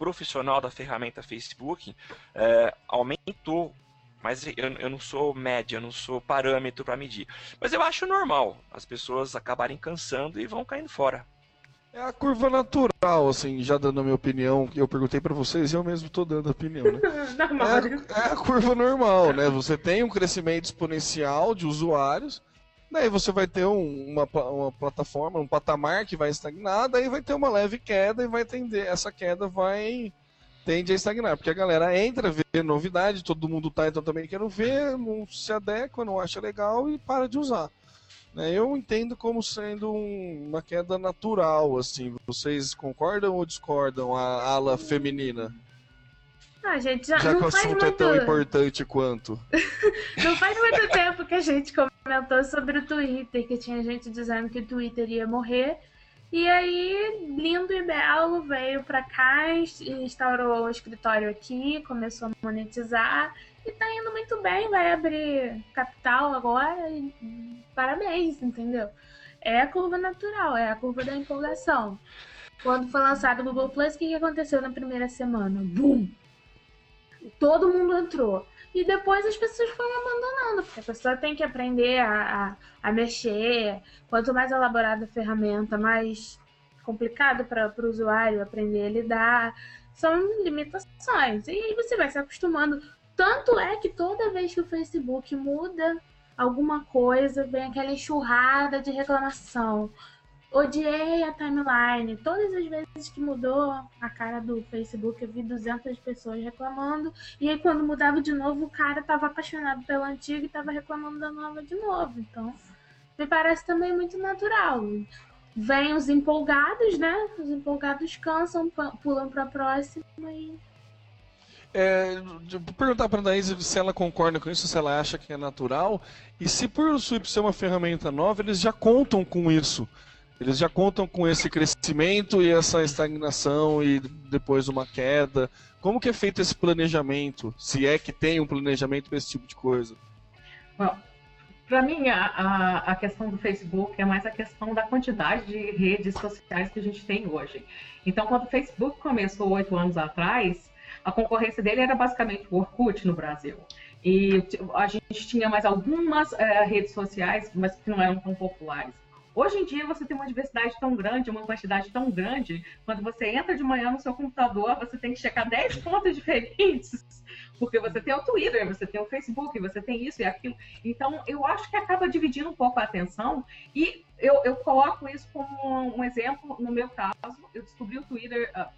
profissional da ferramenta Facebook é, aumentou. Mas eu, eu não sou média, eu não sou parâmetro para medir. Mas eu acho normal as pessoas acabarem cansando e vão caindo fora. É a curva natural, assim, já dando a minha opinião, que eu perguntei para vocês e eu mesmo estou dando a opinião, né? *laughs* é, é, a curva normal, né? Você tem um crescimento exponencial de usuários, Daí você vai ter um, uma, uma plataforma, um patamar que vai estagnar, daí vai ter uma leve queda e vai tender, essa queda vai tende a estagnar, porque a galera entra, vê novidade, todo mundo tá, então também quero ver, não se adequa, não acha legal e para de usar. Né? Eu entendo como sendo um, uma queda natural, assim. Vocês concordam ou discordam a ala feminina? Ah, gente, já, já que o assunto muito... é tão importante quanto. *laughs* não faz muito tempo que a gente comentou sobre o Twitter, que tinha gente dizendo que o Twitter ia morrer. E aí, lindo e belo, veio pra cá, instaurou o escritório aqui, começou a monetizar e tá indo muito bem, vai abrir capital agora e parabéns, entendeu? É a curva natural, é a curva da empolgação. Quando foi lançado o Google Plus, o que aconteceu na primeira semana? Bum! Todo mundo entrou. E depois as pessoas foram abandonando, porque a pessoa tem que aprender a, a, a mexer. Quanto mais elaborada a ferramenta, mais complicado para o usuário aprender a lidar. São limitações. E aí você vai se acostumando. Tanto é que toda vez que o Facebook muda alguma coisa, vem aquela enxurrada de reclamação. Odiei a timeline. Todas as vezes que mudou a cara do Facebook, eu vi 200 pessoas reclamando. E aí, quando mudava de novo, o cara tava apaixonado pela antiga e tava reclamando da nova de novo. Então, me parece também muito natural. Vem os empolgados, né? Os empolgados cansam, pulam pra próxima e. É, vou perguntar para a Anaís se ela concorda com isso, se ela acha que é natural. E se por o Sweep ser uma ferramenta nova, eles já contam com isso. Eles já contam com esse crescimento e essa estagnação e depois uma queda. Como que é feito esse planejamento? Se é que tem um planejamento para esse tipo de coisa? Para mim, a, a, a, questão do Facebook é mais a questão da quantidade de redes sociais que a gente tem hoje. Então, quando o Facebook começou oito anos atrás, a concorrência dele era basicamente o Orkut no Brasil. E a gente tinha mais algumas é, redes sociais, mas que não eram tão populares. Hoje em dia você tem uma diversidade tão grande, uma quantidade tão grande, quando você entra de manhã no seu computador, você tem que checar 10 contas *laughs* diferentes, porque você tem o Twitter, você tem o Facebook, você tem isso e aquilo. Então, eu acho que acaba dividindo um pouco a atenção e eu, eu coloco isso como um exemplo no meu caso. Eu descobri o Twitter há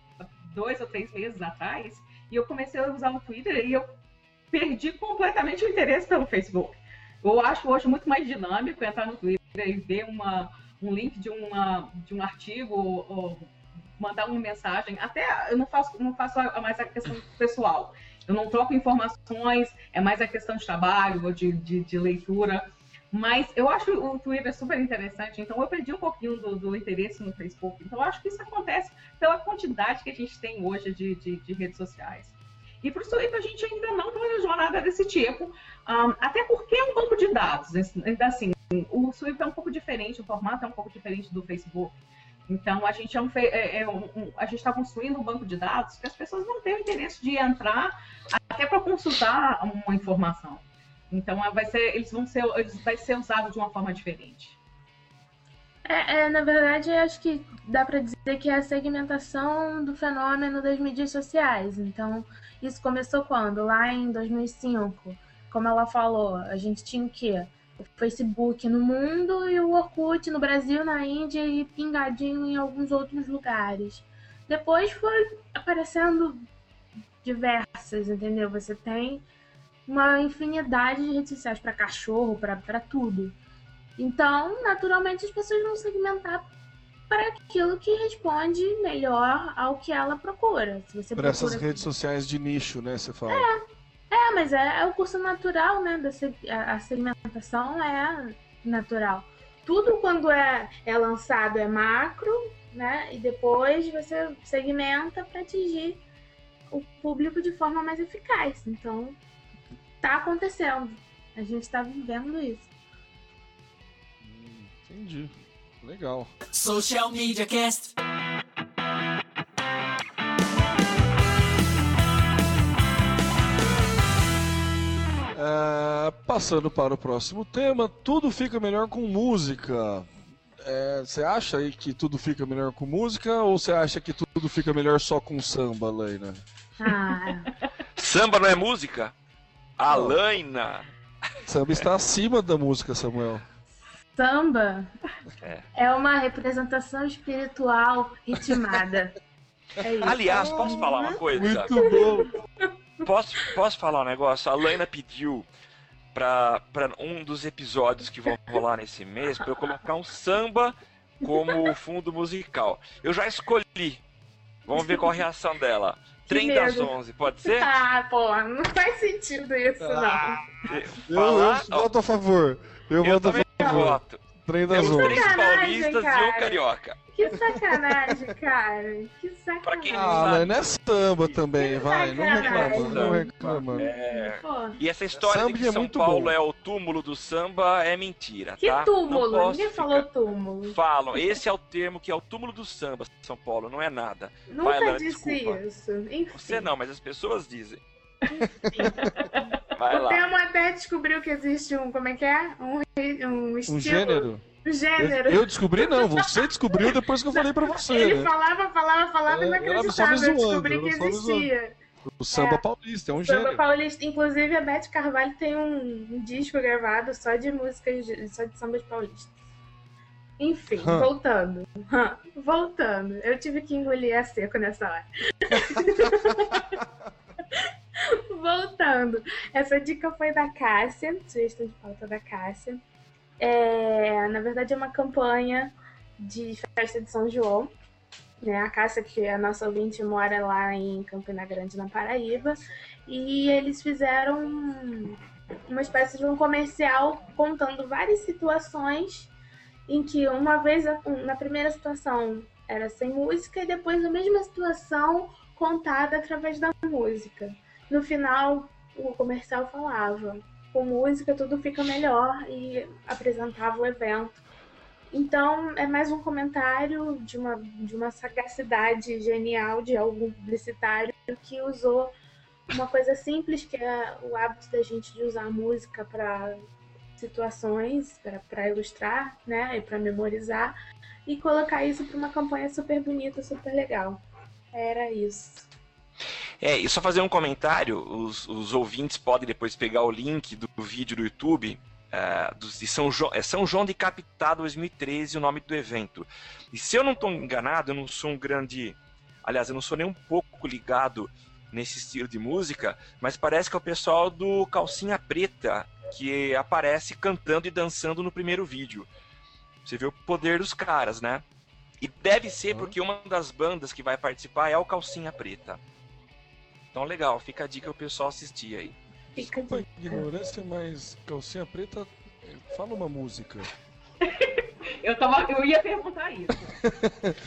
dois ou três meses atrás e eu comecei a usar o Twitter e eu perdi completamente o interesse pelo Facebook. Eu acho hoje muito mais dinâmico entrar no Twitter e ver uma, um link de, uma, de um artigo ou, mandar uma mensagem. Até eu não faço, não faço mais a questão pessoal. Eu não troco informações, é mais a questão de trabalho de, de, de leitura. Mas eu acho o Twitter super interessante, então eu perdi um pouquinho do, do, interesse no Facebook. Então eu acho que isso acontece pela quantidade que a gente tem hoje de, de, de redes sociais. E para o Twitter a gente ainda não planejou nada desse tipo, um, até porque é um banco de dados. Ainda assim, o Swift é um pouco diferente, o formato é um pouco diferente do Facebook. Então a gente é um, é, é um, um está construindo um banco de dados que as pessoas não têm o interesse de entrar até para consultar uma informação. Então vai ser, eles vão ser, eles vai ser usado de uma forma diferente. É, é, na verdade, acho que dá para dizer que é a segmentação do fenômeno das mídias sociais. Então, isso começou quando? Lá em 2005. Como ela falou, a gente tinha o quê? O Facebook no mundo e o Orkut no Brasil, na Índia e pingadinho em alguns outros lugares. Depois foi aparecendo diversas, entendeu? Você tem uma infinidade de redes sociais para cachorro, para tudo. Então, naturalmente, as pessoas vão segmentar para aquilo que responde melhor ao que ela procura. Se você para essas redes sociais de nicho, né? Você fala. É, é mas é, é o curso natural, né? Da, a segmentação é natural. Tudo quando é, é lançado é macro, né? E depois você segmenta para atingir o público de forma mais eficaz. Então, tá acontecendo. A gente está vivendo isso. Entendi. Legal. Social Media Cast. É, passando para o próximo tema, tudo fica melhor com música. É, você acha aí que tudo fica melhor com música ou você acha que tudo fica melhor só com samba, Leina? Ah. samba não é música? Alaina! Samba está acima da música, Samuel. Samba é, é uma representação espiritual ritmada. É Aliás, posso falar uma coisa? Muito bom. Posso, posso falar um negócio? A Laina pediu para um dos episódios que vão rolar nesse mês para eu colocar um samba como fundo musical. Eu já escolhi. Vamos ver qual a reação dela. Trem das 11, pode ser? *laughs* Ah, pô, não faz sentido isso, ah, não. Eu, eu voto a favor. Eu, eu voto a favor voto. Trem das Temos três paulistas cara. e um carioca. Que sacanagem, cara. Que sacanagem. Pra quem não ah, sabe. não é samba também, que vai. Não reclama, não reclama. É... E essa história samba de que é São Paulo bom. é o túmulo do samba é mentira, que tá? Que túmulo? Ninguém ficar... falou túmulo. Falam, esse é o termo que é o túmulo do samba, São Paulo, não é nada. Nunca vai, Lana, disse desculpa. isso. Enfim. Você não, mas as pessoas dizem. Vai o Temo até descobriu que existe um, como é que é? Um, um estilo. Um gênero. Gênero. Eu, eu, descobri, não. *laughs* Você descobriu depois que eu falei pra você. Ele né? falava, falava, falava é, e não acreditava. Eu, eu descobri que existia. O samba é, paulista, é um samba gênero. paulista. Inclusive, a Beth Carvalho tem um, um disco gravado só de músicas, só de sambas paulistas. Enfim, hum. voltando. Hum. Voltando. Eu tive que engolir a seco nessa hora. *laughs* *laughs* Voltando. Essa dica foi da Cássia, sugestão de pauta da Cássia. É, na verdade, é uma campanha de festa de São João. Né? A Cássia, que é a nossa ouvinte, mora lá em Campina Grande, na Paraíba. E eles fizeram uma espécie de um comercial contando várias situações em que uma vez, na primeira situação, era sem música e depois a mesma situação contada através da música. No final, o comercial falava: com música tudo fica melhor e apresentava o evento. Então, é mais um comentário de uma, de uma sagacidade genial de algum publicitário que usou uma coisa simples, que é o hábito da gente de usar música para situações, para ilustrar, né, e para memorizar, e colocar isso para uma campanha super bonita, super legal. Era isso. É, e só fazer um comentário, os, os ouvintes podem depois pegar o link do vídeo do YouTube, uh, de São, João, é São João de Capitá 2013, o nome do evento. E se eu não estou enganado, eu não sou um grande. Aliás, eu não sou nem um pouco ligado nesse estilo de música, mas parece que é o pessoal do Calcinha Preta que aparece cantando e dançando no primeiro vídeo. Você vê o poder dos caras, né? E deve ser porque uma das bandas que vai participar é o Calcinha Preta. Então legal, fica a dica o pessoal assistir aí. Desculpa a ignorância, mas calcinha preta fala uma música. *laughs* eu, tava, eu ia perguntar isso.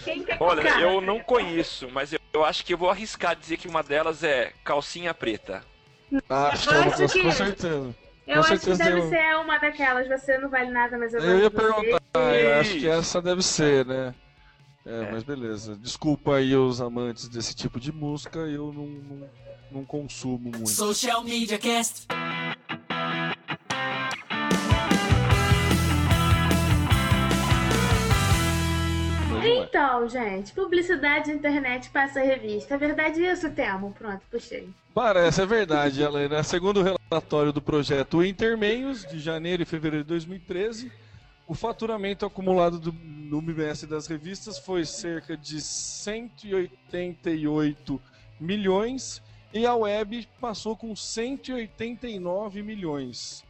Quem quer Olha, eu não conheço, mas eu, eu, acho que eu vou arriscar dizer que uma delas é calcinha preta. Ah, acho que com certeza. Eu acho que deve eu... ser uma daquelas, você não vale nada, mas eu Eu ia perguntar, eu acho que essa deve ser, né? É, mas beleza. Desculpa aí os amantes desse tipo de música, eu não, não, não consumo muito. Social Media Cast. Então, gente, publicidade na internet passa revista. É verdade isso, Temo? Pronto, puxei. Parece, é verdade, Helena. Segundo o relatório do projeto Intermeios, de janeiro e fevereiro de 2013, o faturamento acumulado do, no BMS das revistas foi cerca de 188 milhões e a web passou com 189 milhões.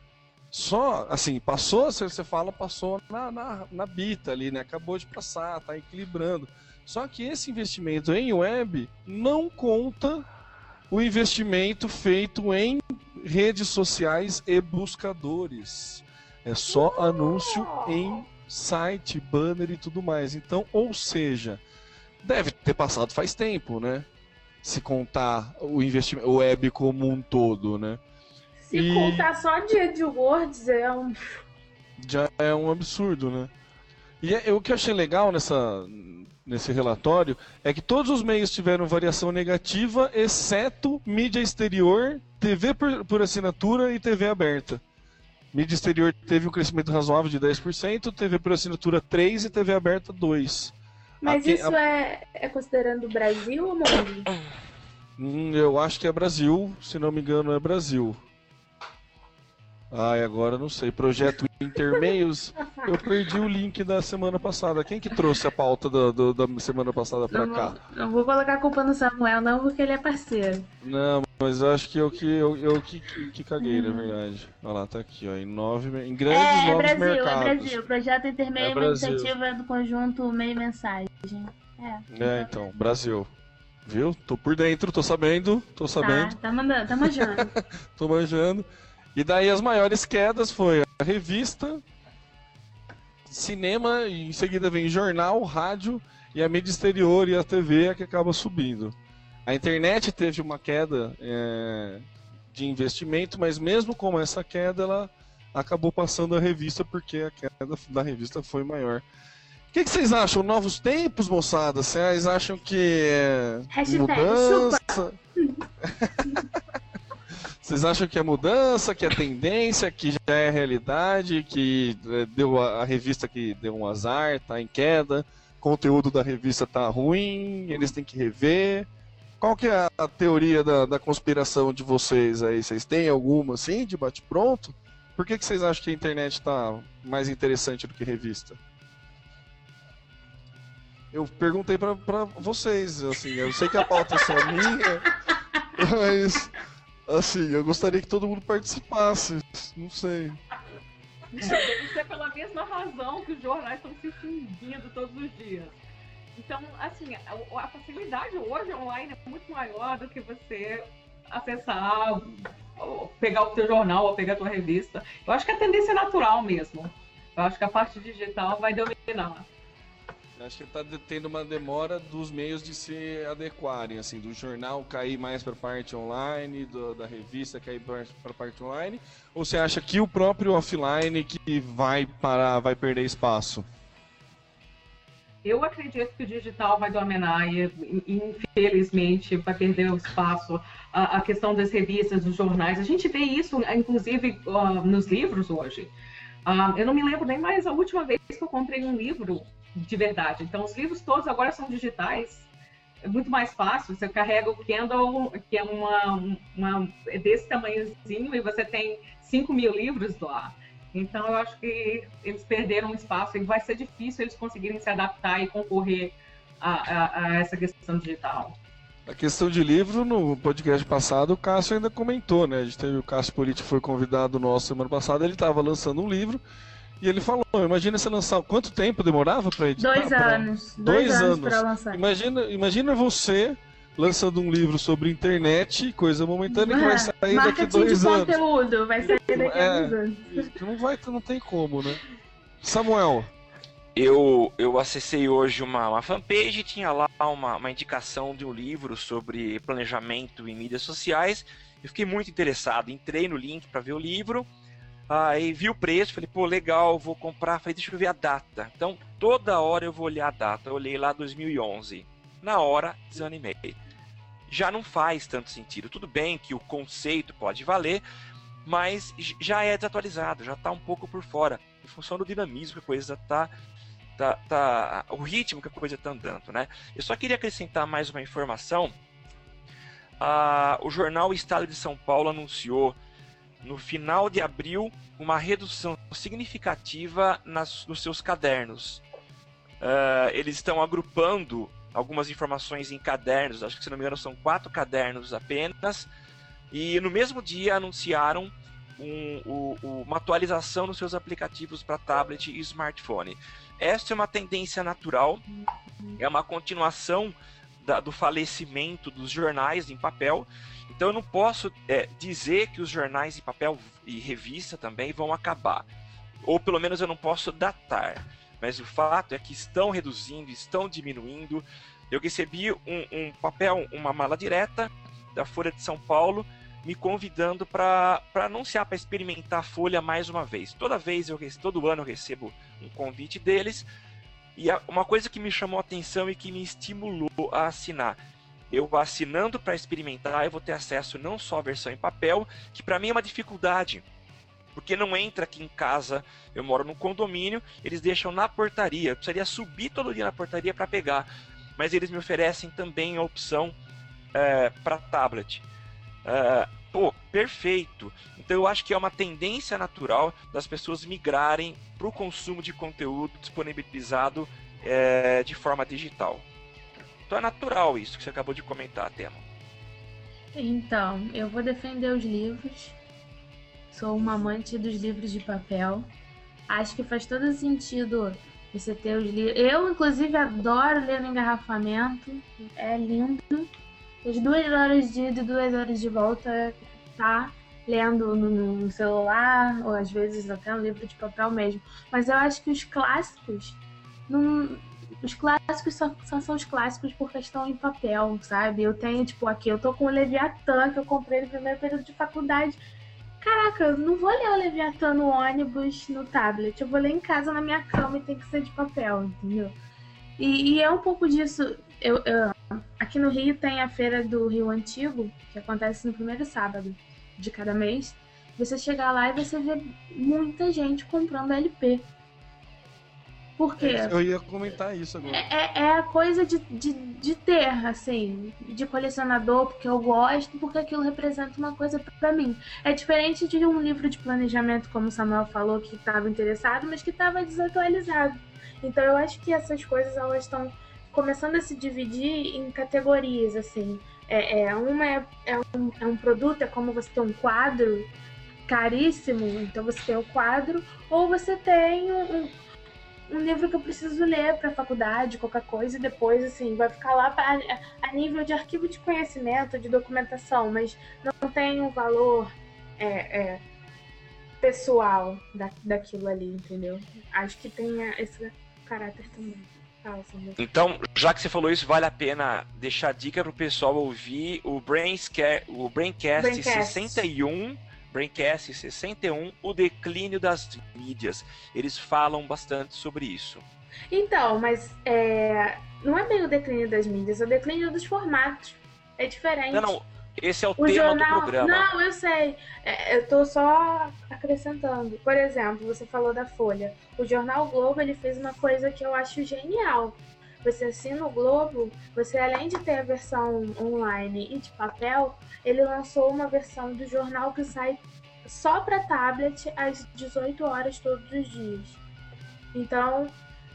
Só, assim, passou, você fala, passou na, na, na bita ali, né? Acabou de passar, tá equilibrando. Só que esse investimento em web não conta o investimento feito em redes sociais e buscadores. É só anúncio em site, banner e tudo mais. Então, ou seja, deve ter passado faz tempo, né? Se contar o investimento, o web como um todo, né? Se e... contar só de AdWords é um. Já é um absurdo, né? E é, o que eu achei legal nessa, nesse relatório é que todos os meios tiveram variação negativa, exceto mídia exterior, TV por, por assinatura e TV aberta. Mídia exterior teve um crescimento razoável de 10%, TV por assinatura 3% e TV aberta 2%. Mas Aqui, isso a... é, é considerando Brasil ou mundo? Hum, eu acho que é Brasil, se não me engano é Brasil. Ai, agora não sei. Projeto Intermeios. *laughs* Eu perdi o link da semana passada. Quem que trouxe a pauta do, do, da semana passada pra não, cá? Não vou colocar a culpa no Samuel, não, porque ele é parceiro. Não, mas eu acho que eu que, eu, eu que, que, caguei, na verdade. Olha lá, tá aqui, ó. Em, nove, em grandes é, novos Brasil, mercados. É Brasil, Projeto Intermeio é uma iniciativa do conjunto Meio Mensagem. É, é então, Brasil. Viu? Tô por dentro, tô sabendo, tô sabendo. Tá, tá, mandando, tá manjando. *laughs* tô manjando. E daí as maiores quedas foi a revista, cinema, e em seguida vem jornal, rádio e a mídia exterior e a TV é que acaba subindo. A internet teve uma queda é, de investimento, mas mesmo com essa queda, ela acabou passando a revista porque a queda da revista foi maior. O que, que vocês acham? Novos tempos, moçada? Vocês acham que é mudança? *laughs* Vocês acham que é mudança, que é tendência, que já é realidade, que é, deu a, a, revista que deu um azar, tá em queda, o conteúdo da revista tá ruim, eles têm que rever? Qual que é a teoria da, da conspiração de vocês aí? Vocês têm alguma assim, de bate-pronto? Por que, que vocês acham que a internet tá mais interessante do que revista? Eu perguntei para vocês, assim, eu sei que a pauta é só minha, *laughs* mas Assim, eu gostaria que todo mundo participasse. Não sei. Deve ser pela mesma razão que os jornais estão se extinguindo todos os dias. Então, assim, a, a facilidade hoje online é muito maior do que você acessar, pegar o teu jornal ou pegar a tua revista. Eu acho que a tendência é natural mesmo. Eu acho que a parte digital vai dominar. Acho que está tendo uma demora dos meios de se adequarem, assim, do jornal cair mais para a parte online, do, da revista cair para a parte online, ou você acha que o próprio offline que vai parar, vai perder espaço? Eu acredito que o digital vai dominar e, infelizmente, vai perder o espaço. A, a questão das revistas, dos jornais, a gente vê isso, inclusive, uh, nos livros hoje. Uh, eu não me lembro nem mais a última vez que eu comprei um livro de verdade. Então, os livros todos agora são digitais. É muito mais fácil. Você carrega o Kindle, que é uma, uma é desse tamanhozinho, e você tem 5 mil livros lá. Então, eu acho que eles perderam espaço e vai ser difícil eles conseguirem se adaptar e concorrer a, a, a essa questão digital. A questão de livro, no podcast passado, o Cássio ainda comentou, né? A gente teve o Cássio Politi foi convidado nosso semana passada, ele estava lançando um livro e ele falou: imagina você lançar. Quanto tempo demorava para editar? Dois pra... anos. Dois, dois anos para lançar. Imagina, imagina você lançando um livro sobre internet, coisa momentânea, que vai sair daqui dois de anos. conteúdo, vai sair daqui é, a dois anos. Não, vai, não tem como, né? Samuel. Eu, eu acessei hoje uma, uma fanpage, tinha lá uma, uma indicação de um livro sobre planejamento em mídias sociais. Eu fiquei muito interessado, entrei no link para ver o livro. Aí vi o preço, falei, pô, legal, vou comprar. Falei, deixa eu ver a data. Então, toda hora eu vou olhar a data. Eu olhei lá 2011. Na hora, desanimei. Já não faz tanto sentido. Tudo bem que o conceito pode valer, mas já é desatualizado, já está um pouco por fora. Em função do dinamismo que a coisa está tá, tá, o ritmo que a coisa está andando, né? Eu só queria acrescentar mais uma informação. Ah, o jornal Estado de São Paulo anunciou no final de abril uma redução significativa nas, nos seus cadernos. Uh, eles estão agrupando algumas informações em cadernos, acho que se não me engano são quatro cadernos apenas, e no mesmo dia anunciaram um, um, uma atualização nos seus aplicativos para tablet e smartphone. Esta é uma tendência natural, é uma continuação da, do falecimento dos jornais em papel. Então eu não posso é, dizer que os jornais em papel e revista também vão acabar. Ou pelo menos eu não posso datar. Mas o fato é que estão reduzindo, estão diminuindo. Eu recebi um, um papel, uma mala direta da Folha de São Paulo, me convidando para anunciar, para experimentar a Folha mais uma vez. Toda vez, eu todo ano eu recebo um convite deles. E uma coisa que me chamou a atenção e que me estimulou a assinar. Eu assinando para experimentar, eu vou ter acesso não só à versão em papel, que para mim é uma dificuldade, porque não entra aqui em casa. Eu moro num condomínio, eles deixam na portaria. Eu precisaria subir todo dia na portaria para pegar, mas eles me oferecem também a opção é, para tablet. É, pô, perfeito. Então eu acho que é uma tendência natural das pessoas migrarem para o consumo de conteúdo disponibilizado é, de forma digital. Então é natural isso que você acabou de comentar, Tema. Então, eu vou defender os livros. Sou uma amante dos livros de papel. Acho que faz todo sentido você ter os livros. Eu, inclusive, adoro ler no engarrafamento. É lindo. As duas horas de ida e duas horas de volta, tá? Lendo no, no celular, ou às vezes até um livro de papel mesmo. Mas eu acho que os clássicos os clássicos só, só, são os clássicos porque estão em papel, sabe? Eu tenho, tipo, aqui, eu tô com o Leviatã, que eu comprei no primeiro período de faculdade. Caraca, eu não vou ler o Leviatã no ônibus, no tablet. Eu vou ler em casa na minha cama e tem que ser de papel, entendeu? E, e é um pouco disso. Eu, eu, aqui no Rio tem a feira do Rio Antigo, que acontece no primeiro sábado de cada mês. Você chegar lá e você vê muita gente comprando LP. Por quê? Eu ia comentar isso agora. É, é, é a coisa de, de, de, ter, assim, de colecionador, porque eu gosto, porque aquilo representa uma coisa para mim. É diferente de um livro de planejamento, como o Samuel falou, que estava interessado, mas que estava desatualizado. Então eu acho que essas coisas elas estão começando a se dividir em categorias, assim. É, é uma é, é, um, é um produto, é como você ter um quadro caríssimo, então você tem o quadro, ou você tem um, um livro que eu preciso ler para faculdade, qualquer coisa, e depois, assim, vai ficar lá pra, a nível de arquivo de conhecimento, de documentação, mas não tem um valor é, é, pessoal da, daquilo ali, entendeu? Acho que tem esse caráter também. Então, já que você falou isso, vale a pena deixar a dica pro pessoal ouvir o, Brainscare, o Braincast, Braincast 61 Braincast 61, o declínio das mídias. Eles falam bastante sobre isso. Então, mas é, não é bem o declínio das mídias, é o declínio dos formatos. É diferente. Não, não. Esse é o, o tema jornal... do programa. Não, eu sei. É, eu tô só acrescentando. Por exemplo, você falou da Folha. O Jornal Globo ele fez uma coisa que eu acho genial. Você assina o Globo, você além de ter a versão online e de papel, ele lançou uma versão do jornal que sai só para tablet às 18 horas todos os dias. Então,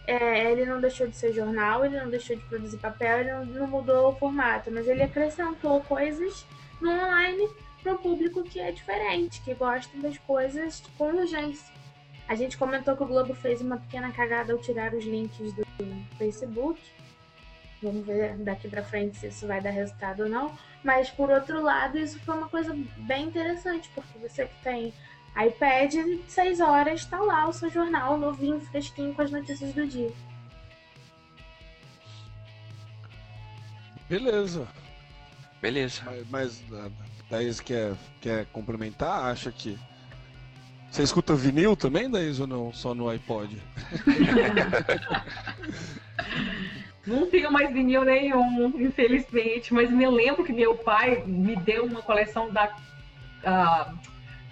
é, ele não deixou de ser jornal, ele não deixou de produzir papel, ele não, não mudou o formato, mas ele acrescentou coisas no online para um público que é diferente, que gosta das coisas com urgência. A gente comentou que o Globo fez uma pequena cagada ao tirar os links do Facebook. Vamos ver daqui para frente se isso vai dar resultado ou não. Mas por outro lado, isso foi uma coisa bem interessante, porque você que tem iPad, 6 horas está lá o seu jornal novinho, fresquinho com as notícias do dia. Beleza. Beleza. Mas, mas Thaís quer, quer complementar? Acha que Você escuta vinil também, Daís, ou não? Só no iPod? *laughs* Não tenho mais vinil nenhum, infelizmente, mas me lembro que meu pai me deu uma coleção da, uh,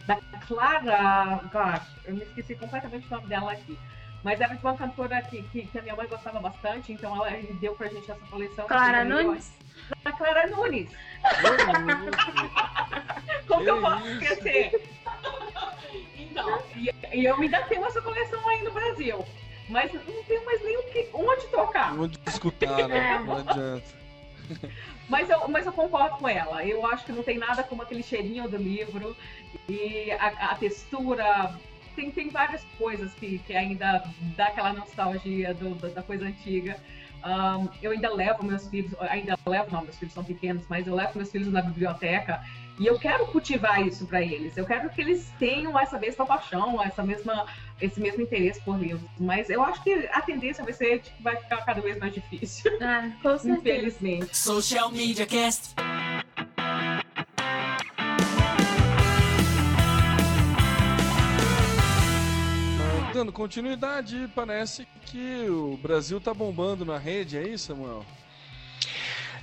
da Clara. God, eu me esqueci completamente o nome dela aqui. Mas era de uma cantora que, que, que, a minha mãe gostava bastante, então ela me deu pra gente essa coleção. Clara Nunes? Da Clara Nunes. *laughs* Como que eu posso esquecer? Então, e, e eu ainda tenho essa coleção aí no Brasil. Mas não tenho mais nem onde tocar. Onde escutar, né? Não adianta. Mas eu, mas eu concordo com ela. Eu acho que não tem nada como aquele cheirinho do livro e a, a textura. Tem, tem várias coisas que, que ainda dá aquela nostalgia do, da coisa antiga. Um, eu ainda levo meus filhos, ainda levo, não, meus filhos são pequenos, mas eu levo meus filhos na biblioteca e eu quero cultivar isso para eles. Eu quero que eles tenham essa mesma paixão, essa mesma, esse mesmo interesse por livros. Mas eu acho que a tendência vai ser que vai ficar cada vez mais difícil. Ah, com certeza. Infelizmente. Social Media Cast. Dando continuidade, parece que o Brasil tá bombando na rede, é isso, Samuel?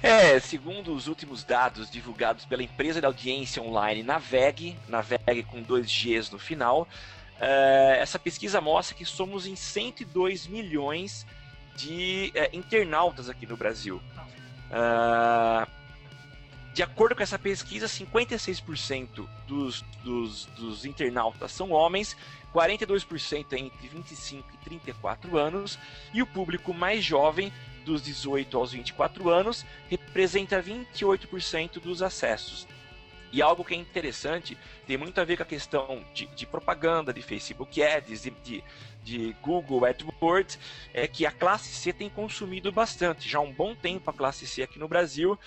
É, segundo os últimos dados divulgados pela empresa de audiência online Naveg, Naveg com dois Gs no final, é, essa pesquisa mostra que somos em 102 milhões de é, internautas aqui no Brasil. Uh, de acordo com essa pesquisa, 56% dos, dos, dos internautas são homens, 42% é entre 25 e 34 anos, e o público mais jovem dos 18 aos 24 anos representa 28% dos acessos. E algo que é interessante, tem muito a ver com a questão de, de propaganda, de Facebook Ads, de, de, de, Google AdWords, é que a classe C tem consumido bastante. Já há um bom tempo a classe C aqui no Brasil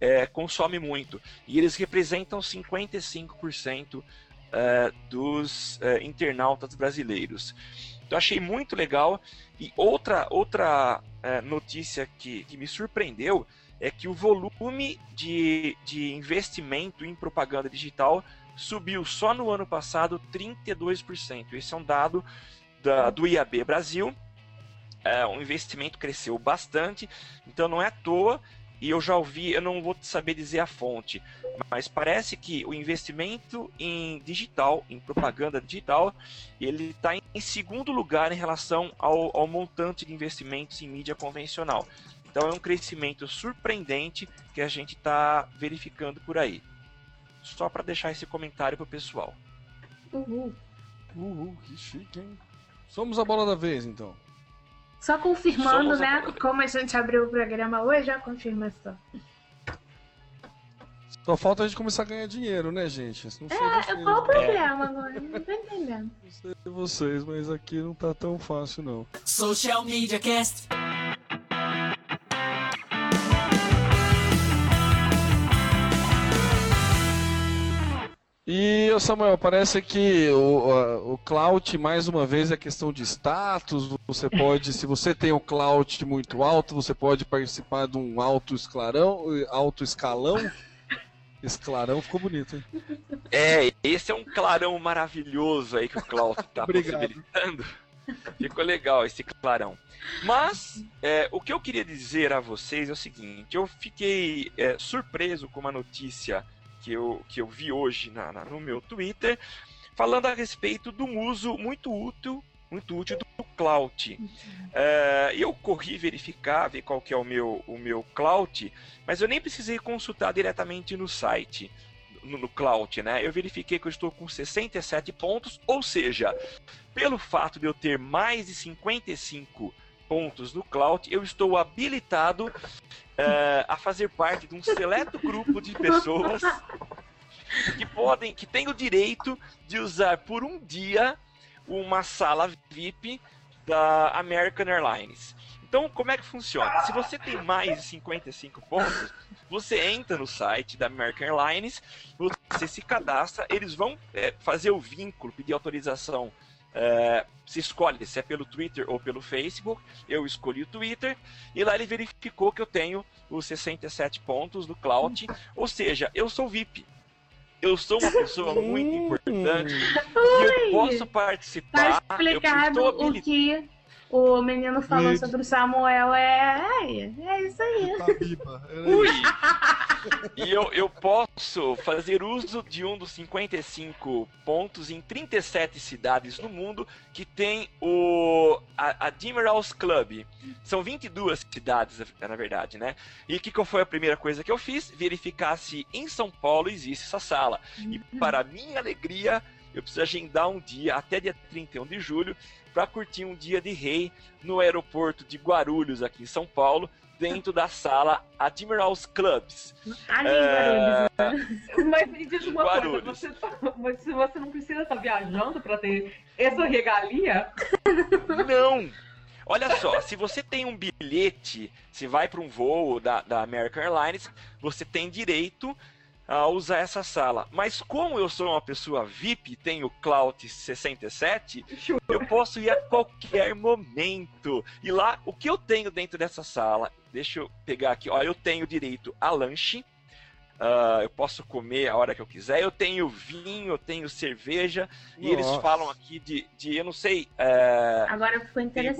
é, consome muito. E eles representam 55% é, dos é, internautas brasileiros. Então achei muito legal. E outra, outra é, notícia que, que me surpreendeu é que o volume de, de investimento em propaganda digital subiu só no ano passado 32%. Esse é um dado da, do IAB Brasil. É, o investimento cresceu bastante, então não é à toa e eu já ouvi, eu não vou saber dizer a fonte, mas parece que o investimento em digital, em propaganda digital, ele está em segundo lugar em relação ao, ao montante de investimentos em mídia convencional. Então é um crescimento surpreendente que a gente está verificando por aí. Só para deixar esse comentário para o pessoal. Uhul. Uhul, que chique, hein? Somos a bola da vez, então. Só confirmando, Somos né? A... Como a gente abriu o programa hoje, a confirmação. Só falta a gente começar a ganhar dinheiro, né, gente? Não sei é, vocês, qual o problema agora? Não tô entendendo. Não sei vocês, mas aqui não tá tão fácil, não. Social Media Cast. E, Samuel, parece que o, o clout, mais uma vez, é questão de status. Você pode, se você tem um clout muito alto, você pode participar de um alto esclarão, alto escalão. Esse clarão ficou bonito, hein? É, esse é um clarão maravilhoso aí que o Clout tá *laughs* possibilitando. Ficou legal esse clarão. Mas, é, o que eu queria dizer a vocês é o seguinte: eu fiquei é, surpreso com uma notícia que eu, que eu vi hoje na, na, no meu Twitter, falando a respeito de um uso muito útil, muito útil do Cloud. Uh, eu corri verificar, ver qual que é o meu, o meu Cloud, mas eu nem precisei consultar diretamente no site, no, no Cloud, né? Eu verifiquei que eu estou com 67 pontos, ou seja, pelo fato de eu ter mais de 55 pontos no Cloud, eu estou habilitado uh, a fazer parte de um seleto grupo de pessoas *laughs* que podem, que têm o direito de usar por um dia uma sala VIP da American Airlines. Então, como é que funciona? Se você tem mais de 55 pontos, você entra no site da American Airlines, você se cadastra, eles vão é, fazer o vínculo, pedir autorização é, se escolhe se é pelo Twitter ou pelo Facebook. Eu escolhi o Twitter e lá ele verificou que eu tenho os 67 pontos do Cloud, ou seja, eu sou VIP. Eu sou uma pessoa muito importante e eu posso participar. Tá explicado eu o que o menino falou sobre o Samuel. É, é, é isso aí. Tá viva. Ui! E eu, eu posso fazer uso de um dos 55 pontos em 37 cidades no mundo que tem o a, Admirals Club. São 22 cidades, na verdade, né? E o que, que foi a primeira coisa que eu fiz? Verificar se em São Paulo existe essa sala. E para minha alegria, eu preciso agendar um dia, até dia 31 de julho, para curtir um dia de rei no aeroporto de Guarulhos, aqui em São Paulo, dentro da sala Admirals Clubs. Ali, É, Guarulhos. *laughs* Mas me diz uma Guarulhos. coisa, você, tá- se você não precisa estar viajando para ter essa regalia, Não! Olha só, se você tem um bilhete, se vai para um voo da, da American Airlines, você tem direito a usar essa sala. Mas como eu sou uma pessoa VIP, tenho Cloud 67, eu posso ir a qualquer momento. E lá, o que eu tenho dentro dessa sala? Deixa eu pegar aqui. Ó, eu tenho direito a lanche. ah, eu posso comer a hora que eu quiser. Eu tenho vinho, eu tenho cerveja. E eles Nossa. falam aqui de, de eu não sei. é, Agora ficou interessante.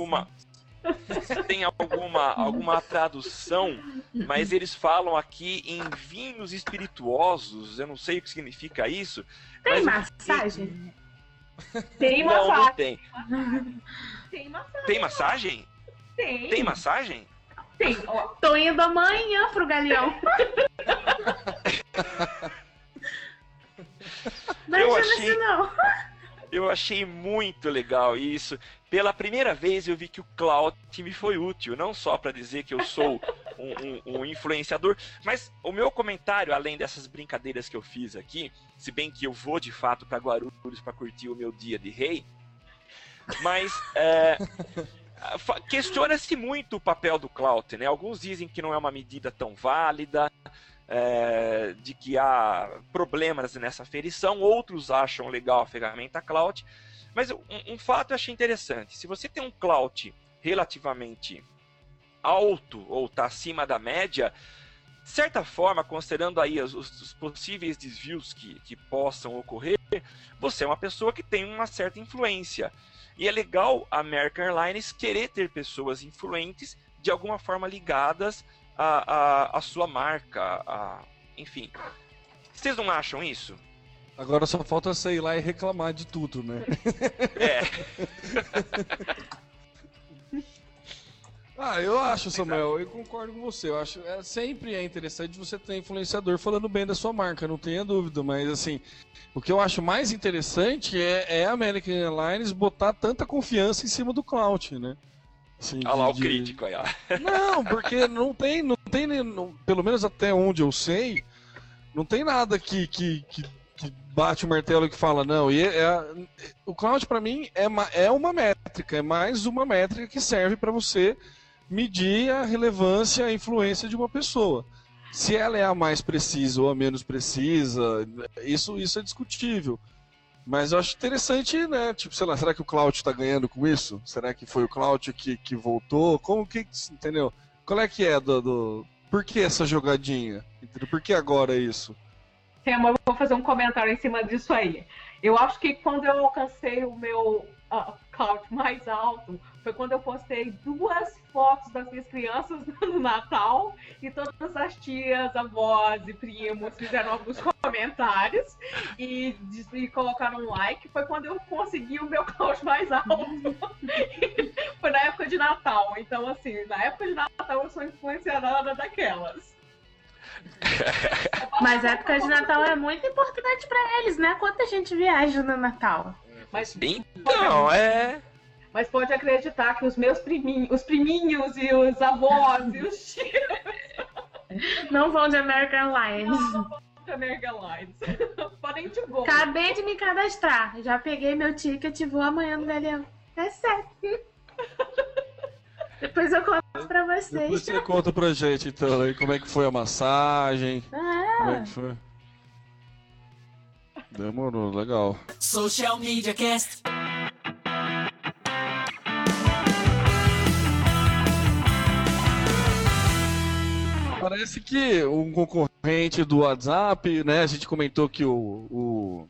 Se tem alguma alguma tradução, mas eles falam aqui em vinhos espirituosos. Eu não sei o que significa isso. Tem massagem? *laughs* tem Não, não massagem. tem. Tem massagem. Tem massagem? Tem. Tem massagem? Tem. Ó, Tô indo amanhã pro Galeão. *laughs* Não Eu achei- isso não. Eu achei muito legal isso. Pela primeira vez eu vi que o Cloud me foi útil, não só para dizer que eu sou *laughs* um, um- um influenciador, mas o meu comentário, além dessas brincadeiras que eu fiz aqui, se bem que eu vou de fato para Guarulhos para curtir o meu dia de rei, mas é, *laughs* questiona-se muito o papel do Cloud, né? Alguns dizem que não é uma medida tão válida, é, de que há problemas nessa aferição, outros acham legal a ferramenta Cloud, mas um, um fato eu achei interessante: se você tem um Cloud relativamente alto ou está acima da média, de certa forma, considerando aí os, os- os possíveis desvios que, que possam ocorrer, você é uma pessoa que tem uma certa influência. E é legal a American Airlines querer ter pessoas influentes de alguma forma ligadas à, à, à sua marca, a- enfim. Vocês não acham isso? Agora só falta você ir lá e reclamar de tudo, né? É. *laughs* Ah, eu acho, Samuel, eu concordo com você. Eu acho é, sempre é interessante você ter influenciador falando bem da sua marca, não tenha dúvida. Mas assim, o que eu acho mais interessante é, é a American Airlines botar tanta confiança em cima do cloud, né? Olha lá de- o crítico aí, ó. *laughs* Não, porque não tem, não tem, não- pelo menos até onde eu sei, não tem nada que, que, que, que bate o martelo e que fala não. E é, é- o cloud para mim é, ma- é uma métrica, é mais uma métrica que serve para você medir a relevância, a influência de uma pessoa. Se ela é a mais precisa ou a menos precisa, isso, isso é discutível. Mas eu acho interessante, né? Tipo, sei lá, será que o Cloud tá ganhando com isso? Será que foi o Cloud que, que voltou? Como que. Entendeu? Qual é que é do. do... Por que essa jogadinha? Entendeu? Por que agora isso? Tema, eu vou fazer um comentário em cima disso aí. Eu acho que quando eu alcancei o meu ah, cloud mais alto foi quando eu postei duas fotos das minhas crianças *laughs* no Natal e todas as tias, avós e primos fizeram alguns *laughs* comentários e, e colocaram um like. Foi quando eu consegui o meu *laughs* cloud mais alto. foi na época de Natal. Então, assim, na época de Natal eu sou influenciadora daquelas. Mas a época de Natal é muito importante pra eles, né? Quanta gente viaja no Natal? Mas, Então, é. Mas pode acreditar que os meus priminhos, os priminhos e os avós e os tios Não vão de American Airlines. da American Airlines *laughs* podem de boa. Acabei de me cadastrar. Já peguei meu ticket e vou amanhã no Galeão. É sério. *laughs* Depois eu conto pra Depois vocês. você conta pra gente, então, aí, como é que foi a massagem. Como é Ah, que foi? Demorou, legal. Social Media Cast. parece que um concorrente do WhatsApp, né? A gente comentou que o, o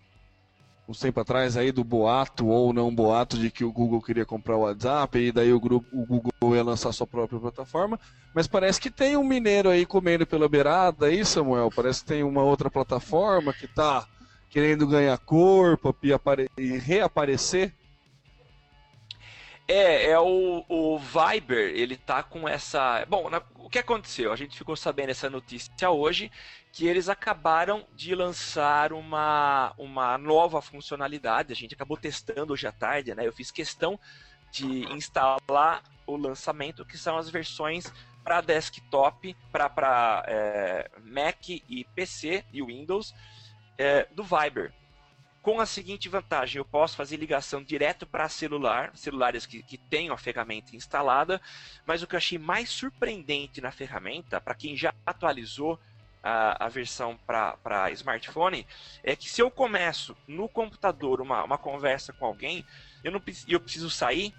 uns tempo atrás aí do boato ou não boato de que o Google queria comprar o WhatsApp e daí o grupo o Google ia lançar sua própria plataforma, mas parece que tem um mineiro aí comendo pela beirada aí, Samuel, parece que tem uma outra plataforma que está querendo ganhar corpo e, e reaparecer. É, é o, o Viber, ele tá com essa. Bom, na... o que aconteceu? A gente ficou sabendo essa notícia hoje que eles acabaram de lançar uma, uma nova funcionalidade. A gente acabou testando hoje à tarde, né? Eu fiz questão de instalar o lançamento, que são as versões para desktop, para é, Mac e PC e Windows é, do Viber. Com a seguinte vantagem, eu posso fazer ligação direto para celular, celulares que, que têm a ferramenta instalada, mas o que eu achei mais surpreendente na ferramenta, para quem já atualizou a, a versão para smartphone é que se eu começo no computador uma, uma conversa com alguém, eu não eu preciso sair,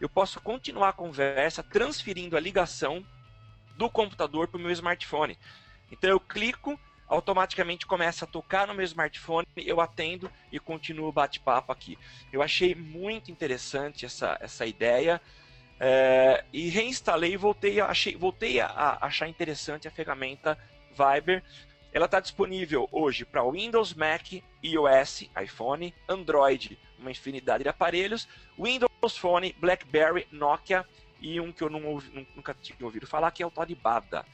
eu posso continuar a conversa transferindo a ligação do computador para o meu smartphone. Então eu clico, automaticamente começa a tocar no meu smartphone, eu atendo e continuo o bate-papo aqui. Eu achei muito interessante essa, essa ideia. É, e reinstalei e voltei, achei, voltei a achar interessante a ferramenta Viber. Ela está disponível hoje para Windows, Mac, iOS, iPhone, Android, uma infinidade de aparelhos, Windows Phone, BlackBerry, Nokia e um que eu não ouvi, nunca tinha ouvido falar, que é o de Bada.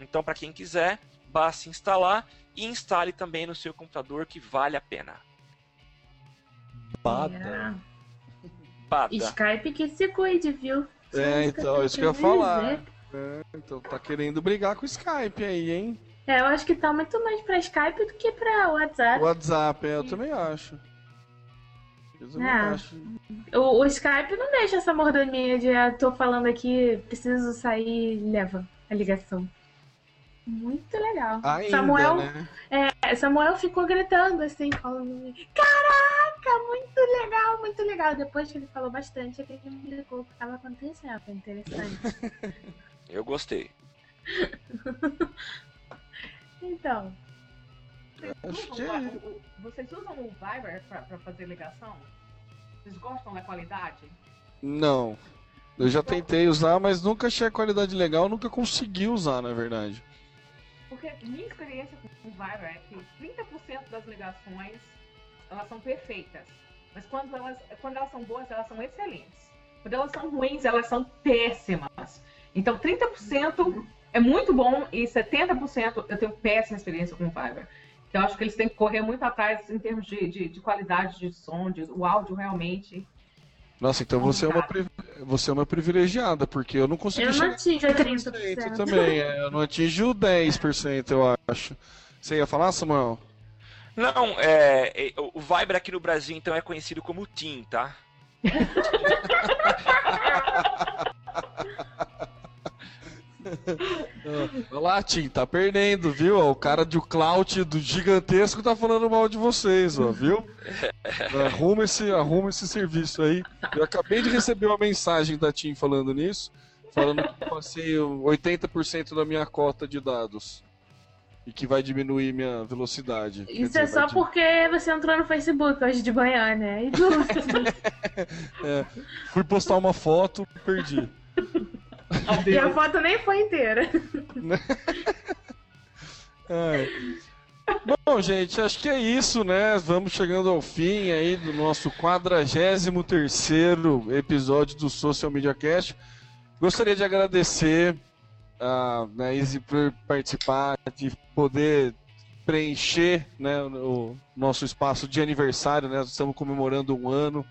Então, para quem quiser, basta instalar e instale também no seu computador, que vale a pena. Bada. Bada. Skype que se cuide, viu? É, então, isso que eu ia falar. É, então tá querendo brigar com o Skype aí, hein? É, eu acho que tá muito mais pra Skype do que pra WhatsApp. WhatsApp, é, eu também acho. Eu também é. acho. O, o, Skype não deixa essa mordomia de ah, tô falando aqui, preciso sair leva a ligação. Muito legal. Ainda, Samuel, né? é, Samuel ficou gritando assim, falando: Caraca, muito legal, muito legal. Depois que ele falou bastante, ele me ligou o que estava acontecendo. Foi interessante. *laughs* Eu gostei. *laughs* então. Vocês usam, vocês usam o Viber para fazer ligação? Vocês gostam da qualidade? Não. Eu já tentei usar, mas nunca achei a qualidade legal, nunca consegui usar, na verdade. Porque minha experiência com o Viber é que 30% das ligações elas são perfeitas. Mas quando elas, quando elas são boas, elas são excelentes. Quando elas são ruins, elas são péssimas. Então, 30% é muito bom e 70% eu tenho péssima experiência com o Fiverr. Então, eu acho que eles têm que correr muito atrás em termos de, de, de qualidade de som, de, o áudio realmente. Nossa, então você é, uma, você é uma privilegiada, porque eu não consigo Eu não atingo 30% também, é, eu não atingo 10%, eu acho. Você ia falar, Samuel? Não, é, é, o Viber aqui no Brasil, então, é conhecido como TIM, tá? *laughs* *laughs* Olha lá, Tim, tá perdendo, viu? O cara de clout do gigantesco tá falando mal de vocês, ó, viu? *laughs* Arruma esse, arruma esse serviço aí. Eu acabei de receber uma mensagem da Tim falando nisso, falando que passei 80% da minha cota de dados. E que vai diminuir minha velocidade. Isso dizer, é só porque você entrou no Facebook hoje de manhã, né? *laughs* é, fui postar uma foto, perdi. E a foto nem foi inteira. *laughs* é. Bom, gente, acho que é isso, né? Vamos chegando ao fim aí do nosso 43 episódio do Social Media Cast. Gostaria de agradecer a né, Izzy por participar, de poder preencher né, o nosso espaço de aniversário, né? Estamos comemorando um ano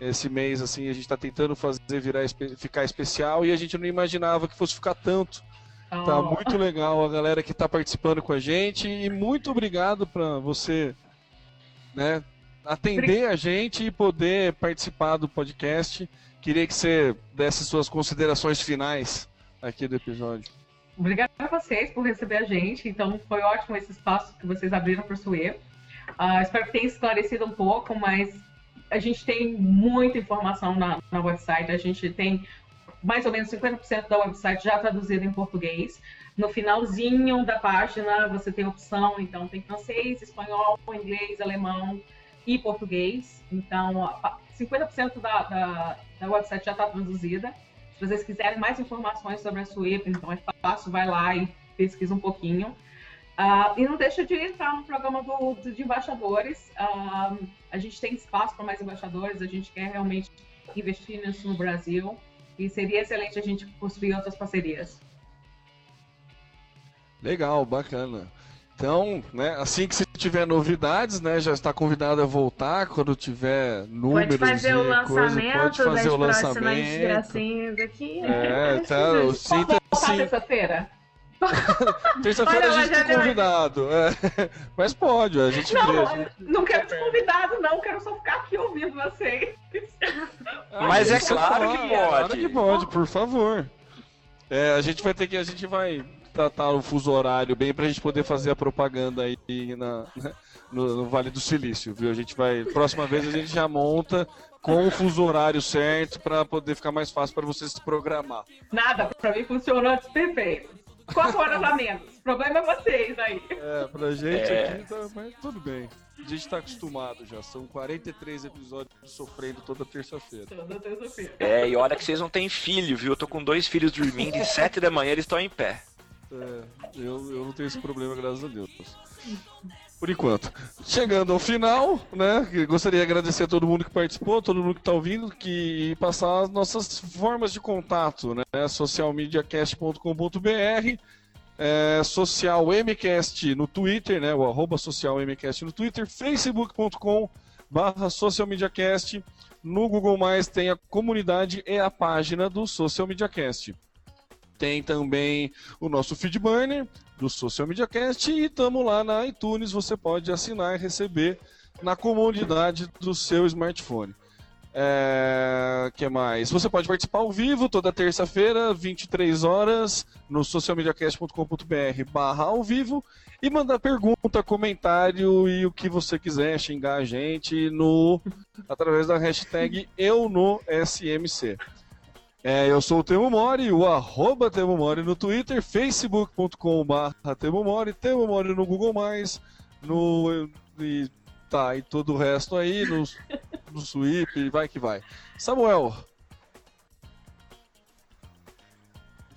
esse mês assim a gente está tentando fazer virar ficar especial e a gente não imaginava que fosse ficar tanto. Tá oh. Tá muito legal a galera que está participando com a gente e muito obrigado para você, né, atender a gente e poder participar do podcast. Queria que você desse suas considerações finais aqui do episódio. Obrigada a vocês por receber a gente. Então foi ótimo esse espaço que vocês abriram para o Suê. Uh, espero que tenha esclarecido um pouco, mas a gente tem muita informação na, na website, a gente tem mais ou menos 50% da website já traduzida em português. No finalzinho da página você tem opção, então tem francês, espanhol, inglês, alemão e português. Então 50% da, da, da website já está traduzida. Se vocês quiserem mais informações sobre a Sweep, então é fácil, vai lá e pesquisa um pouquinho. Uh, e não deixa de entrar no programa do de embaixadores. Uh, a gente tem espaço para mais embaixadores, a gente quer realmente investir nisso no Brasil. E seria excelente a gente construir outras parcerias. Legal, bacana. Então, né, assim que se tiver novidades, né, já está convidado a voltar quando tiver números pode fazer e o lançamento coisa, pode fazer das o lançamento. próximas gracinhas aqui. É, tá, eu sinto assim. terça-feira? *laughs* Terça-feira a gente mas tem já- convidado. é. *laughs* Mas pode, a gente vê. Não, a gente- não quero te convidado, não. Quero só ficar aqui ouvindo vocês. Mas é Isso claro que pode. Claro que pode, por favor. É, a gente vai ter que. A gente vai tratar o fuso horário bem pra gente poder fazer a propaganda aí na, né, no, no Vale do Silício, viu? A gente vai. Próxima vez a gente já monta com o fuso horário certo pra poder ficar mais fácil pra você se programar. Nada, pra mim funcionou perfeito. Quatro horas a menos. O problema é vocês aí. É, pra gente É. aqui, tá, mas tudo bem. A gente tá acostumado já. São 43 episódios sofrendo toda terça-feira. Toda terça-feira. É, e olha que vocês não têm filho, viu? Eu tô com dois filhos dormindo e sete da manhã eles estão em pé. É, eu, eu não tenho esse problema, graças a Deus. Por enquanto. Chegando ao final, né? Gostaria de agradecer a todo mundo que participou, todo mundo que está ouvindo, que passar as nossas formas de contato, né? socialmediacast.com.br, é, social MCast no Twitter, né? O arroba social MCast no Twitter, facebook.com barra socialmediacast. No Google Mais tem a comunidade e a página do Social Media Cast. Tem também o nosso feed burner do Social Media Cast e estamos lá na iTunes. Você pode assinar e receber na comodidade do seu smartphone. É, que mais? Você pode participar ao vivo toda terça-feira, 23 horas, no socialmediacast.com.br barra ao vivo e mandar pergunta, comentário e o que você quiser, xingar a gente no através da hashtag eu no SMC. É, eu sou o Temo Mori, o arroba Temo Mori no Twitter, facebook.com.br Temo Mori, Temo Mori no Google+, no... E, tá, e todo o resto aí, no, no Sweep, vai que vai. Samuel.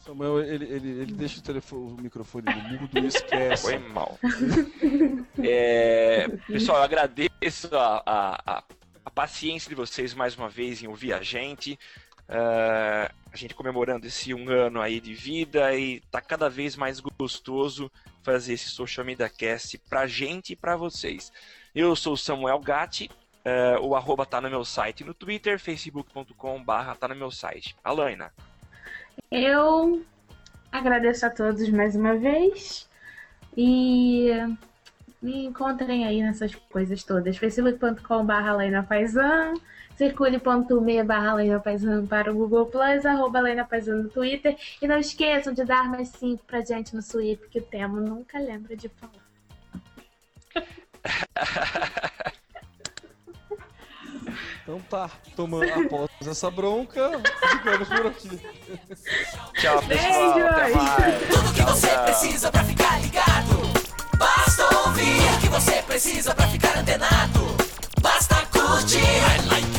Samuel, ele, ele, ele deixa o, telefone, o microfone no mudo e esquece. Foi mal. É, pessoal, eu agradeço a, a, a- a paciência de vocês mais uma vez em ouvir a gente. É, a gente comemorando esse um ano aí de vida e tá cada vez mais gostoso fazer esse Social Media Cast pra gente e pra vocês. Eu sou o Samuel Gatti, é, o arroba tá no meu site no Twitter, facebook.com barra tá no meu site. Alaina. Eu agradeço a todos mais uma vez e me encontrem aí nessas coisas todas. facebook.com.br Lena Paisan, circule.me barra Lena Paisan para o Google Plus, arroba Lena Paisan no Twitter. E não esqueçam de dar mais 5 pra gente no Sweep, que o Temo nunca lembra de falar. Então tá, tomando após essa bronca, ficamos por aqui. Tchau, pessoal. Até Beijos. mais. Tudo que você precisa pra ficar ligado. Basta ouvir o que você precisa pra ficar antenado. Basta curtir. Um reply,